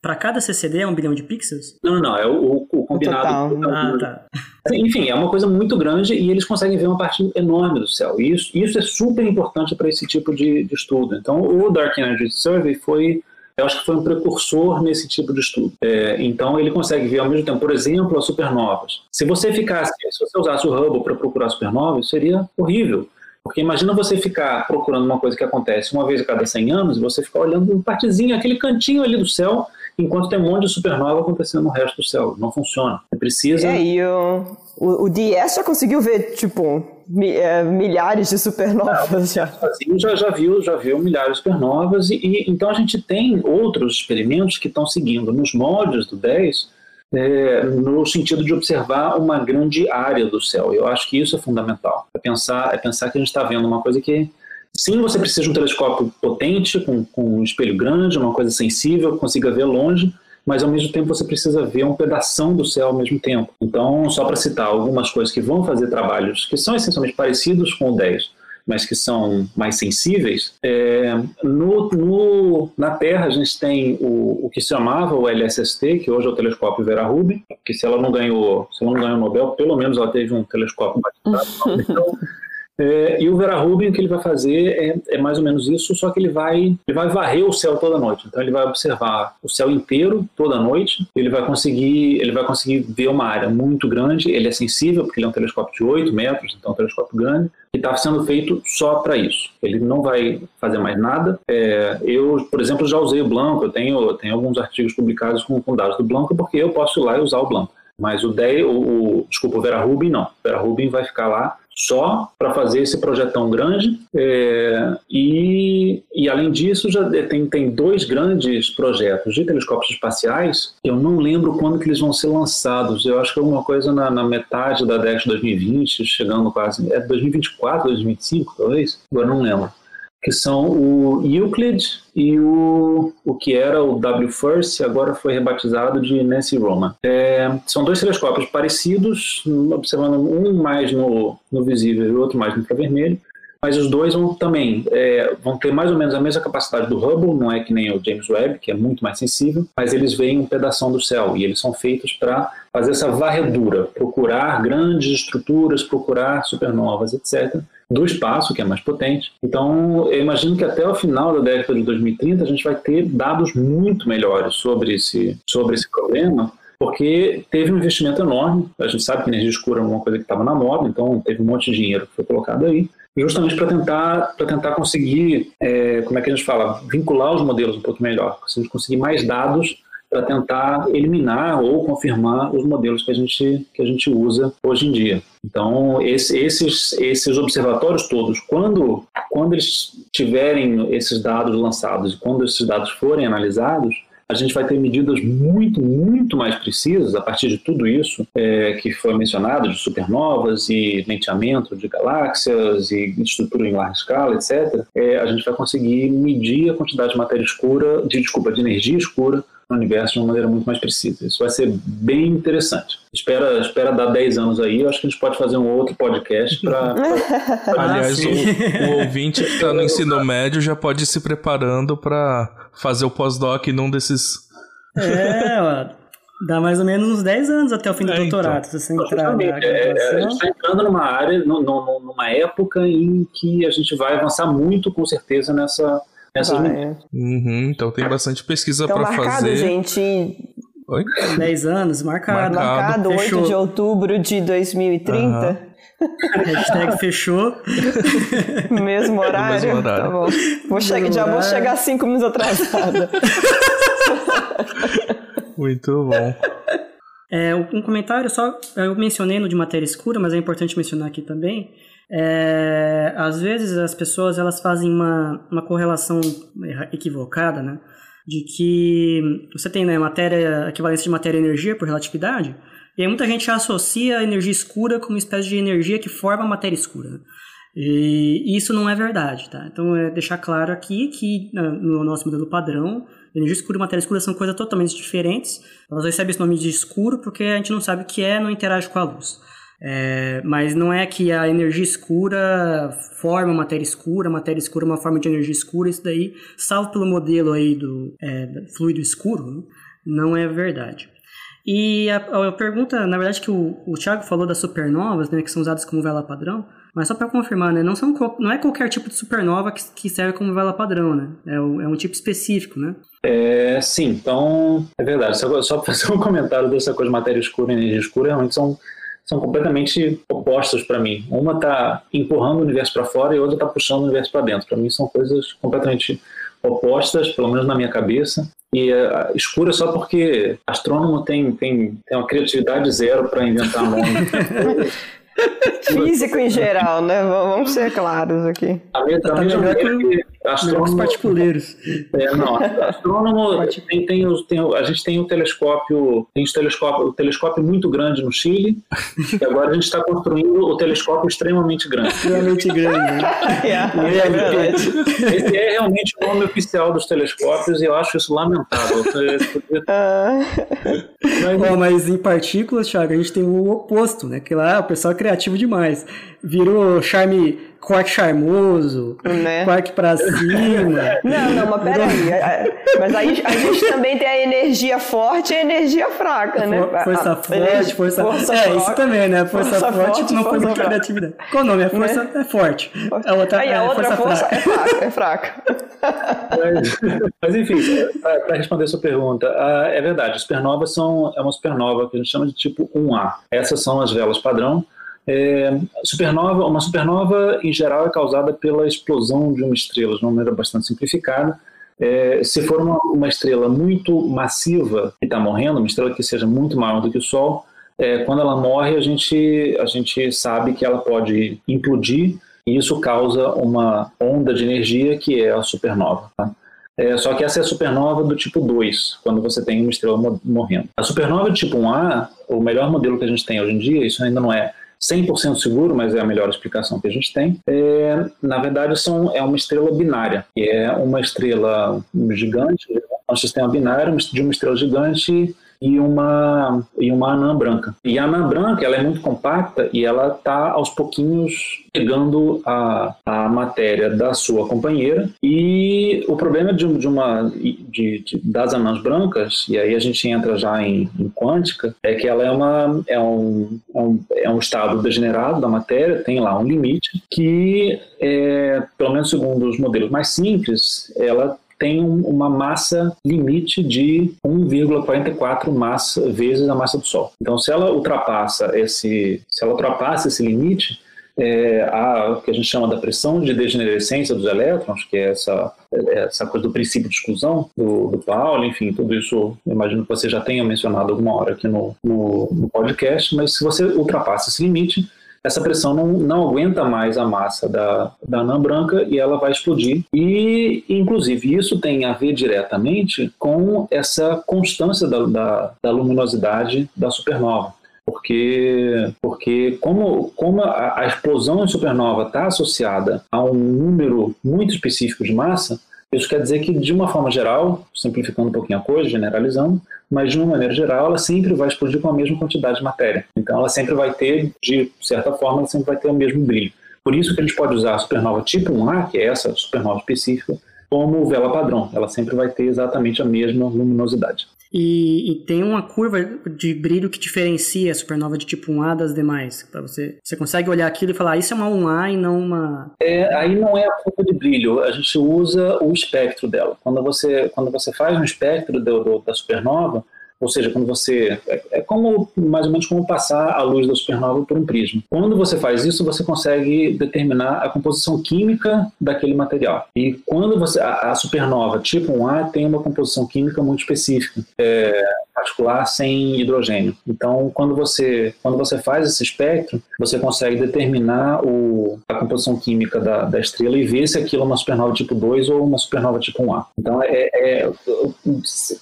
Para cada CCD é um bilhão de pixels? Não, não, não. É o, o combinado. O ah, tá. Enfim, é uma coisa muito grande e eles conseguem ver uma parte enorme do céu. E isso, isso é super importante para esse tipo de, de, estudo. Então, o Dark Energy Survey foi, eu acho que foi um precursor nesse tipo de estudo. É, então, ele consegue ver ao mesmo tempo, por exemplo, as supernovas. Se você ficasse, se você usasse o Hubble para procurar supernovas, seria horrível Porque imagina você ficar procurando uma coisa que acontece uma vez a cada 100 anos e você ficar olhando partezinho, aquele cantinho ali do céu, enquanto tem um monte de supernova acontecendo no resto do céu. Não funciona. Você precisa. É, e o, o, o DS já conseguiu ver, tipo, milhares de supernovas já. Já, já viu, já viu milhares de supernovas, e, e então a gente tem outros experimentos que estão seguindo nos moldes do 10 é, no sentido de observar uma grande área do céu. Eu acho que isso é fundamental. É pensar, é pensar que a gente está vendo uma coisa que Sim, você precisa de um telescópio potente, com, com um espelho grande, uma coisa sensível, que consiga ver longe, mas ao mesmo tempo você precisa ver um pedaço do céu ao mesmo tempo. Então, só para citar algumas coisas que vão fazer trabalhos que são essencialmente parecidos com o 10, mas que são mais sensíveis, é, no, no, na Terra a gente tem o, o, que se chamava o LSST, que hoje é o telescópio Vera Rubin, que se ela não ganhou, se ela não ganhou o Nobel, pelo menos ela teve um telescópio batizado. *laughs* Então, é, e o Vera Rubin, o que ele vai fazer é, é, mais ou menos isso, só que ele vai, ele vai varrer o céu toda noite. Então ele vai observar o céu inteiro toda noite. Ele vai conseguir, ele vai conseguir ver uma área muito grande. Ele é sensível porque ele é um telescópio de 8 metros, então é um telescópio grande. E está sendo feito só para isso. Ele não vai fazer mais nada. É, eu, por exemplo, já usei o Blanco. Eu tenho, tenho alguns artigos publicados com, com dados do Blanco porque eu posso ir lá e usar o Blanco. Mas o 10, o, o, desculpa, o Vera Rubin não. O Vera Rubin vai ficar lá só para fazer esse projetão grande. É, e, e, além disso, já tem, tem dois grandes projetos de telescópios espaciais. Eu não lembro quando que eles vão ser lançados. Eu acho que é alguma coisa na, na metade da década de 2020, chegando quase. É 2024, 2025, talvez? Agora não lembro que são o Euclid e o, o que era o W First, agora foi rebatizado de Nancy Roman. É, são dois telescópios parecidos, observando um mais no, no visível e o outro mais no infravermelho, mas os dois vão também é, vão ter mais ou menos a mesma capacidade do Hubble, não é que nem o James Webb, que é muito mais sensível, mas eles veem um pedaço do céu e eles são feitos para fazer essa varredura, procurar grandes estruturas, procurar supernovas, etc do espaço, que é mais potente. Então, eu imagino que até o final da década de 2030 a gente vai ter dados muito melhores sobre esse, sobre esse problema, porque teve um investimento enorme. A gente sabe que energia escura é uma coisa que estava na moda, então teve um monte de dinheiro que foi colocado aí, justamente para tentar, tentar conseguir, é, como é que a gente fala, vincular os modelos um pouco melhor, conseguir mais dados para tentar eliminar ou confirmar os modelos que a gente, que a gente usa hoje em dia. Então, esse, esses, esses observatórios todos, quando, quando eles tiverem esses dados lançados e quando esses dados forem analisados, a gente vai ter medidas muito, muito mais precisas a partir de tudo isso é, que foi mencionado, de supernovas e lenteamento de galáxias e estrutura em larga escala, etc. É, a gente vai conseguir medir a quantidade de matéria escura, de, desculpa, de energia escura no universo de uma maneira muito mais precisa. Isso vai ser bem interessante. Espera, espera dar 10 anos aí, eu acho que a gente pode fazer um outro podcast para. *laughs* Aliás, o, o, ouvinte que está no ensino médio já pode ir se preparando para fazer o pós-doc num desses. É, ó. Dá mais ou menos uns 10 anos até o fim do é, doutorado, então. se você entrar na é, é, A gente está entrando numa área, no, no, numa época em que a gente vai avançar muito, com certeza, nessa, essas é. uhum, então tem bastante pesquisa então, para fazer. gente. Oi? 10 anos, marcado. Marcado, marcado 8 de outubro de 2030. Uhum. Hashtag fechou. *laughs* Mesmo horário? Mesmo horário. Tá bom. Vou che já vou chegar 5 minutos atrasada. *laughs* Muito bom. É, um comentário só, eu mencionei no de matéria escura, mas é importante mencionar aqui também. É, às vezes as pessoas elas fazem uma, uma correlação equivocada, né? De que você tem né, matéria, equivalência de matéria e energia por relatividade, e aí muita gente associa a energia escura como uma espécie de energia que forma a matéria escura. E isso não é verdade, tá? Então é deixar claro aqui que no nosso modelo padrão, energia escura e matéria escura são coisas totalmente diferentes. Elas recebem esse nome de escuro porque a gente não sabe o que é, não interage com a luz. É, mas não é que a energia escura forma matéria escura, matéria escura é uma forma de energia escura, isso daí, salvo pelo modelo aí do é, fluido escuro, não é verdade. E a, a, pergunta, na verdade, que o, o Thiago falou das supernovas, né, que são usadas como vela padrão, mas só para confirmar, né, não, são, não é qualquer tipo de supernova que, que serve como vela padrão, né? É, o, é um tipo específico, né? É, sim, então é verdade. Só, só fazer um comentário dessa coisa de matéria escura e energia escura, realmente são são completamente opostas para mim. Uma está empurrando o universo para fora e a outra está puxando o universo para dentro. Para mim são coisas completamente opostas, pelo menos na minha cabeça. E uh, escura só porque astrônomo tem, tem, tem uma criatividade zero para inventar nome. *laughs* Físico em geral, né? Vamos ser claros aqui. A minha, a minha é que astrônomo particuleiros. É, não, astrônomo *laughs* tem, tem, tem, a gente tem o um telescópio, tem um telescópio, um telescópio muito grande no Chile, e agora a gente está construindo o telescópio extremamente grande. Extremamente grande. Né? *laughs* é, é verdade. Esse é realmente o nome oficial dos telescópios e eu acho isso lamentável. Ah. Mas, Bom, mas em partículas, Thiago, a gente tem o oposto, né? Que lá o pessoal é criativo demais. Virou charme quark charmoso, né? quark pra cima. *laughs* Não, não, mas peraí. Mas aí a gente também tem a energia forte e a energia fraca, né? Força a, forte, força... força É, forte, isso também, né? Força, força forte, forte não muita criatividade. Qual o nome? A força né? é forte. A outra, aí, a é outra força, força é fraca. É fraca. Mas, enfim, para responder a sua pergunta, é verdade, supernovas são, é uma supernova que a gente chama de tipo 1A. Essas são as velas padrão, é, supernova, uma supernova, em geral, é causada pela explosão de uma estrela, de uma maneira bastante simplificada. É, se for uma, uma, estrela muito massiva que está morrendo, uma estrela que seja muito maior do que o Sol, é, quando ela morre, a gente, a gente sabe que ela pode implodir e isso causa uma onda de energia que é a supernova. Tá? É, só que essa é a supernova do tipo 2, quando você tem uma estrela morrendo. A supernova do tipo 1A, o melhor modelo que a gente tem hoje em dia, isso ainda não é 100% seguro, mas é a melhor explicação que a gente tem. É, na verdade, são, é uma estrela binária, que é uma estrela gigante, um sistema binário de uma estrela gigante e uma, e uma anã branca. E a anã branca ela é muito compacta e ela está aos pouquinhos pegando a, a matéria da sua companheira. E o problema de, de uma de, de, das anãs brancas, e aí a gente entra já em, em quântica, é que ela é, uma, é, um, é, um, é um estado degenerado da matéria, tem lá um limite, que, é, pelo menos segundo os modelos mais simples, ela tem uma massa limite de 1,44 massa vezes a massa do Sol. Então, se ela ultrapassa esse, se ela ultrapassa esse limite, é, a que a gente chama da pressão de degenerescência dos elétrons, que é essa, essa coisa do princípio de exclusão do, do Paulo, enfim, tudo isso imagino que você já tenha mencionado alguma hora aqui no, no, no podcast, mas se você ultrapassa esse limite, essa pressão não, não aguenta mais a massa da, da anã branca e ela vai explodir. E, inclusive, isso tem a ver diretamente com essa constância da, da, da luminosidade da supernova porque, porque como, como a, a explosão em supernova está associada a um número muito específico de massa, isso quer dizer que, de uma forma geral, simplificando um pouquinho a coisa, generalizando, mas de uma maneira geral, ela sempre vai explodir com a mesma quantidade de matéria. Então, ela sempre vai ter, de certa forma, ela sempre vai ter o mesmo brilho. Por isso que a gente pode usar a supernova tipo 1A, que é essa supernova específica, como vela padrão. Ela sempre vai ter exatamente a mesma luminosidade. E, e, tem uma curva de brilho que diferencia a supernova de tipo 1A das demais. Para você, você consegue olhar aquilo e falar, ah, isso é uma 1A e não uma. É, aí não é a curva de brilho, a gente usa o espectro dela. Quando você, quando você faz um espectro do, do, da supernova, ou seja, quando você. É, é, como mais ou menos como passar a luz da supernova por um prisma. Quando você faz isso, você consegue determinar a composição química daquele material. E quando você. A, a supernova tipo 1A tem uma composição química muito específica. É, particular sem hidrogênio. Então, quando você, quando você faz esse espectro, você consegue determinar o, a composição química da, da estrela e ver se aquilo é uma supernova tipo 2 ou uma supernova tipo 1A. Então, é, é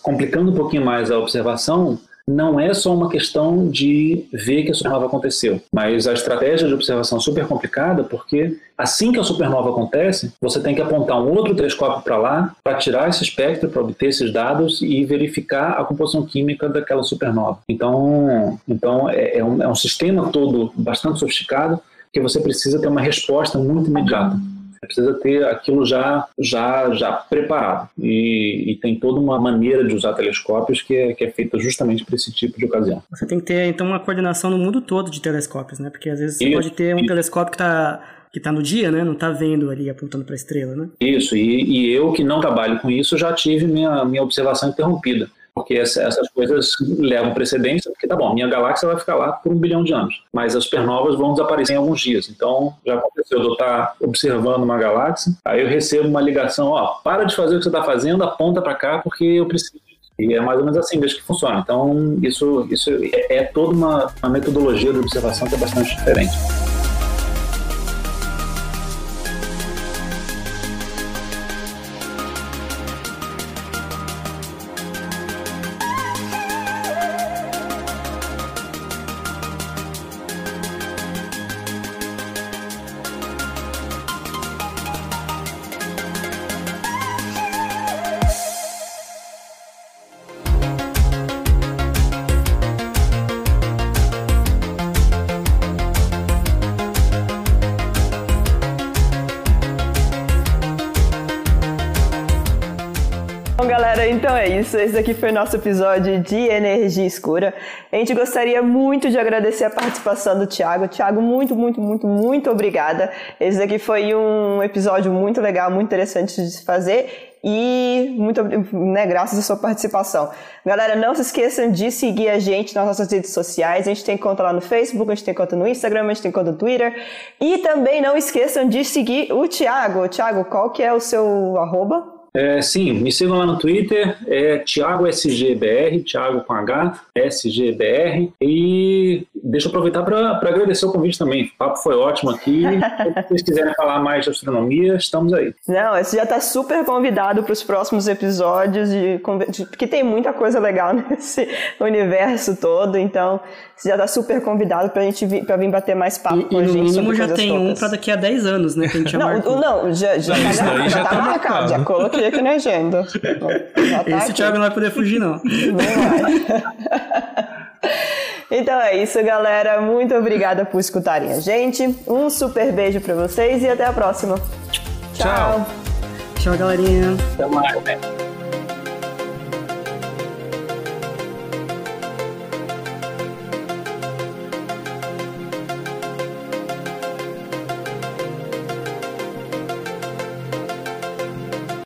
complicando um pouquinho mais a observação, não é só uma questão de ver que a supernova aconteceu, mas a estratégia de observação é super complicada porque assim que a supernova acontece, você tem que apontar um outro telescópio para lá para tirar esse espectro, para obter esses dados e verificar a composição química daquela supernova. Então, então é, é, um, é um sistema todo bastante sofisticado que você precisa ter uma resposta muito imediata precisa ter aquilo já já já preparado e, e, tem toda uma maneira de usar telescópios que é, que é feita justamente para esse tipo de ocasião. Você tem que ter então uma coordenação no mundo todo de telescópios, né? Porque às vezes você isso, pode ter um isso. telescópio que está que está no dia, né? Não está vendo ali apontando para a estrela, né? Isso. E, e eu que não trabalho com isso já tive minha minha observação interrompida Porque essas coisas levam precedência, porque tá bom, minha galáxia vai ficar lá por um bilhão de anos, mas as supernovas vão desaparecer em alguns dias. Então, já aconteceu de eu estar observando uma galáxia, aí eu recebo uma ligação, ó, para de fazer o que você está fazendo, aponta para cá, porque eu preciso e é mais ou menos assim mesmo que funciona. Então, isso, isso é, é toda uma, uma metodologia de observação que é bastante diferente. Isso. Esse aqui foi nosso episódio de Energia Escura. A gente gostaria muito de agradecer a participação do Thiago. Thiago, muito, muito, muito, muito obrigada. Esse aqui foi um episódio muito legal, muito interessante de se fazer e muito né, graças à sua participação. Galera, não se esqueçam de seguir a gente nas nossas redes sociais. A gente tem conta lá no Facebook, a gente tem conta no Instagram, a gente tem conta no Twitter. E também não esqueçam de seguir o Thiago. Thiago, qual que é o seu arroba? É, sim, me sigam lá no Twitter, é Thiago SGBR, Thiago com H, SGBR. E deixa eu aproveitar para agradecer o convite também. O papo foi ótimo aqui. *laughs* Se vocês quiserem falar mais de astronomia, estamos aí. Não, você já está super convidado para os próximos episódios, de, porque tem muita coisa legal *laughs* nesse universo todo. Então, você já está super convidado para a gente vir, pra vir bater mais papo e, com a gente. E no mínimo já tem um para daqui a 10 anos, né? Que a gente *laughs* não, não, já, já, não, já, já, tá marcado, já coloquei aqui na agenda. Tá Esse aqui. Thiago não vai poder fugir, não. Não vai. Então é isso, galera. Muito obrigada por escutarem a gente. Um super beijo para vocês e até a próxima. Tchau. Tchau, galerinha. Até mais, né?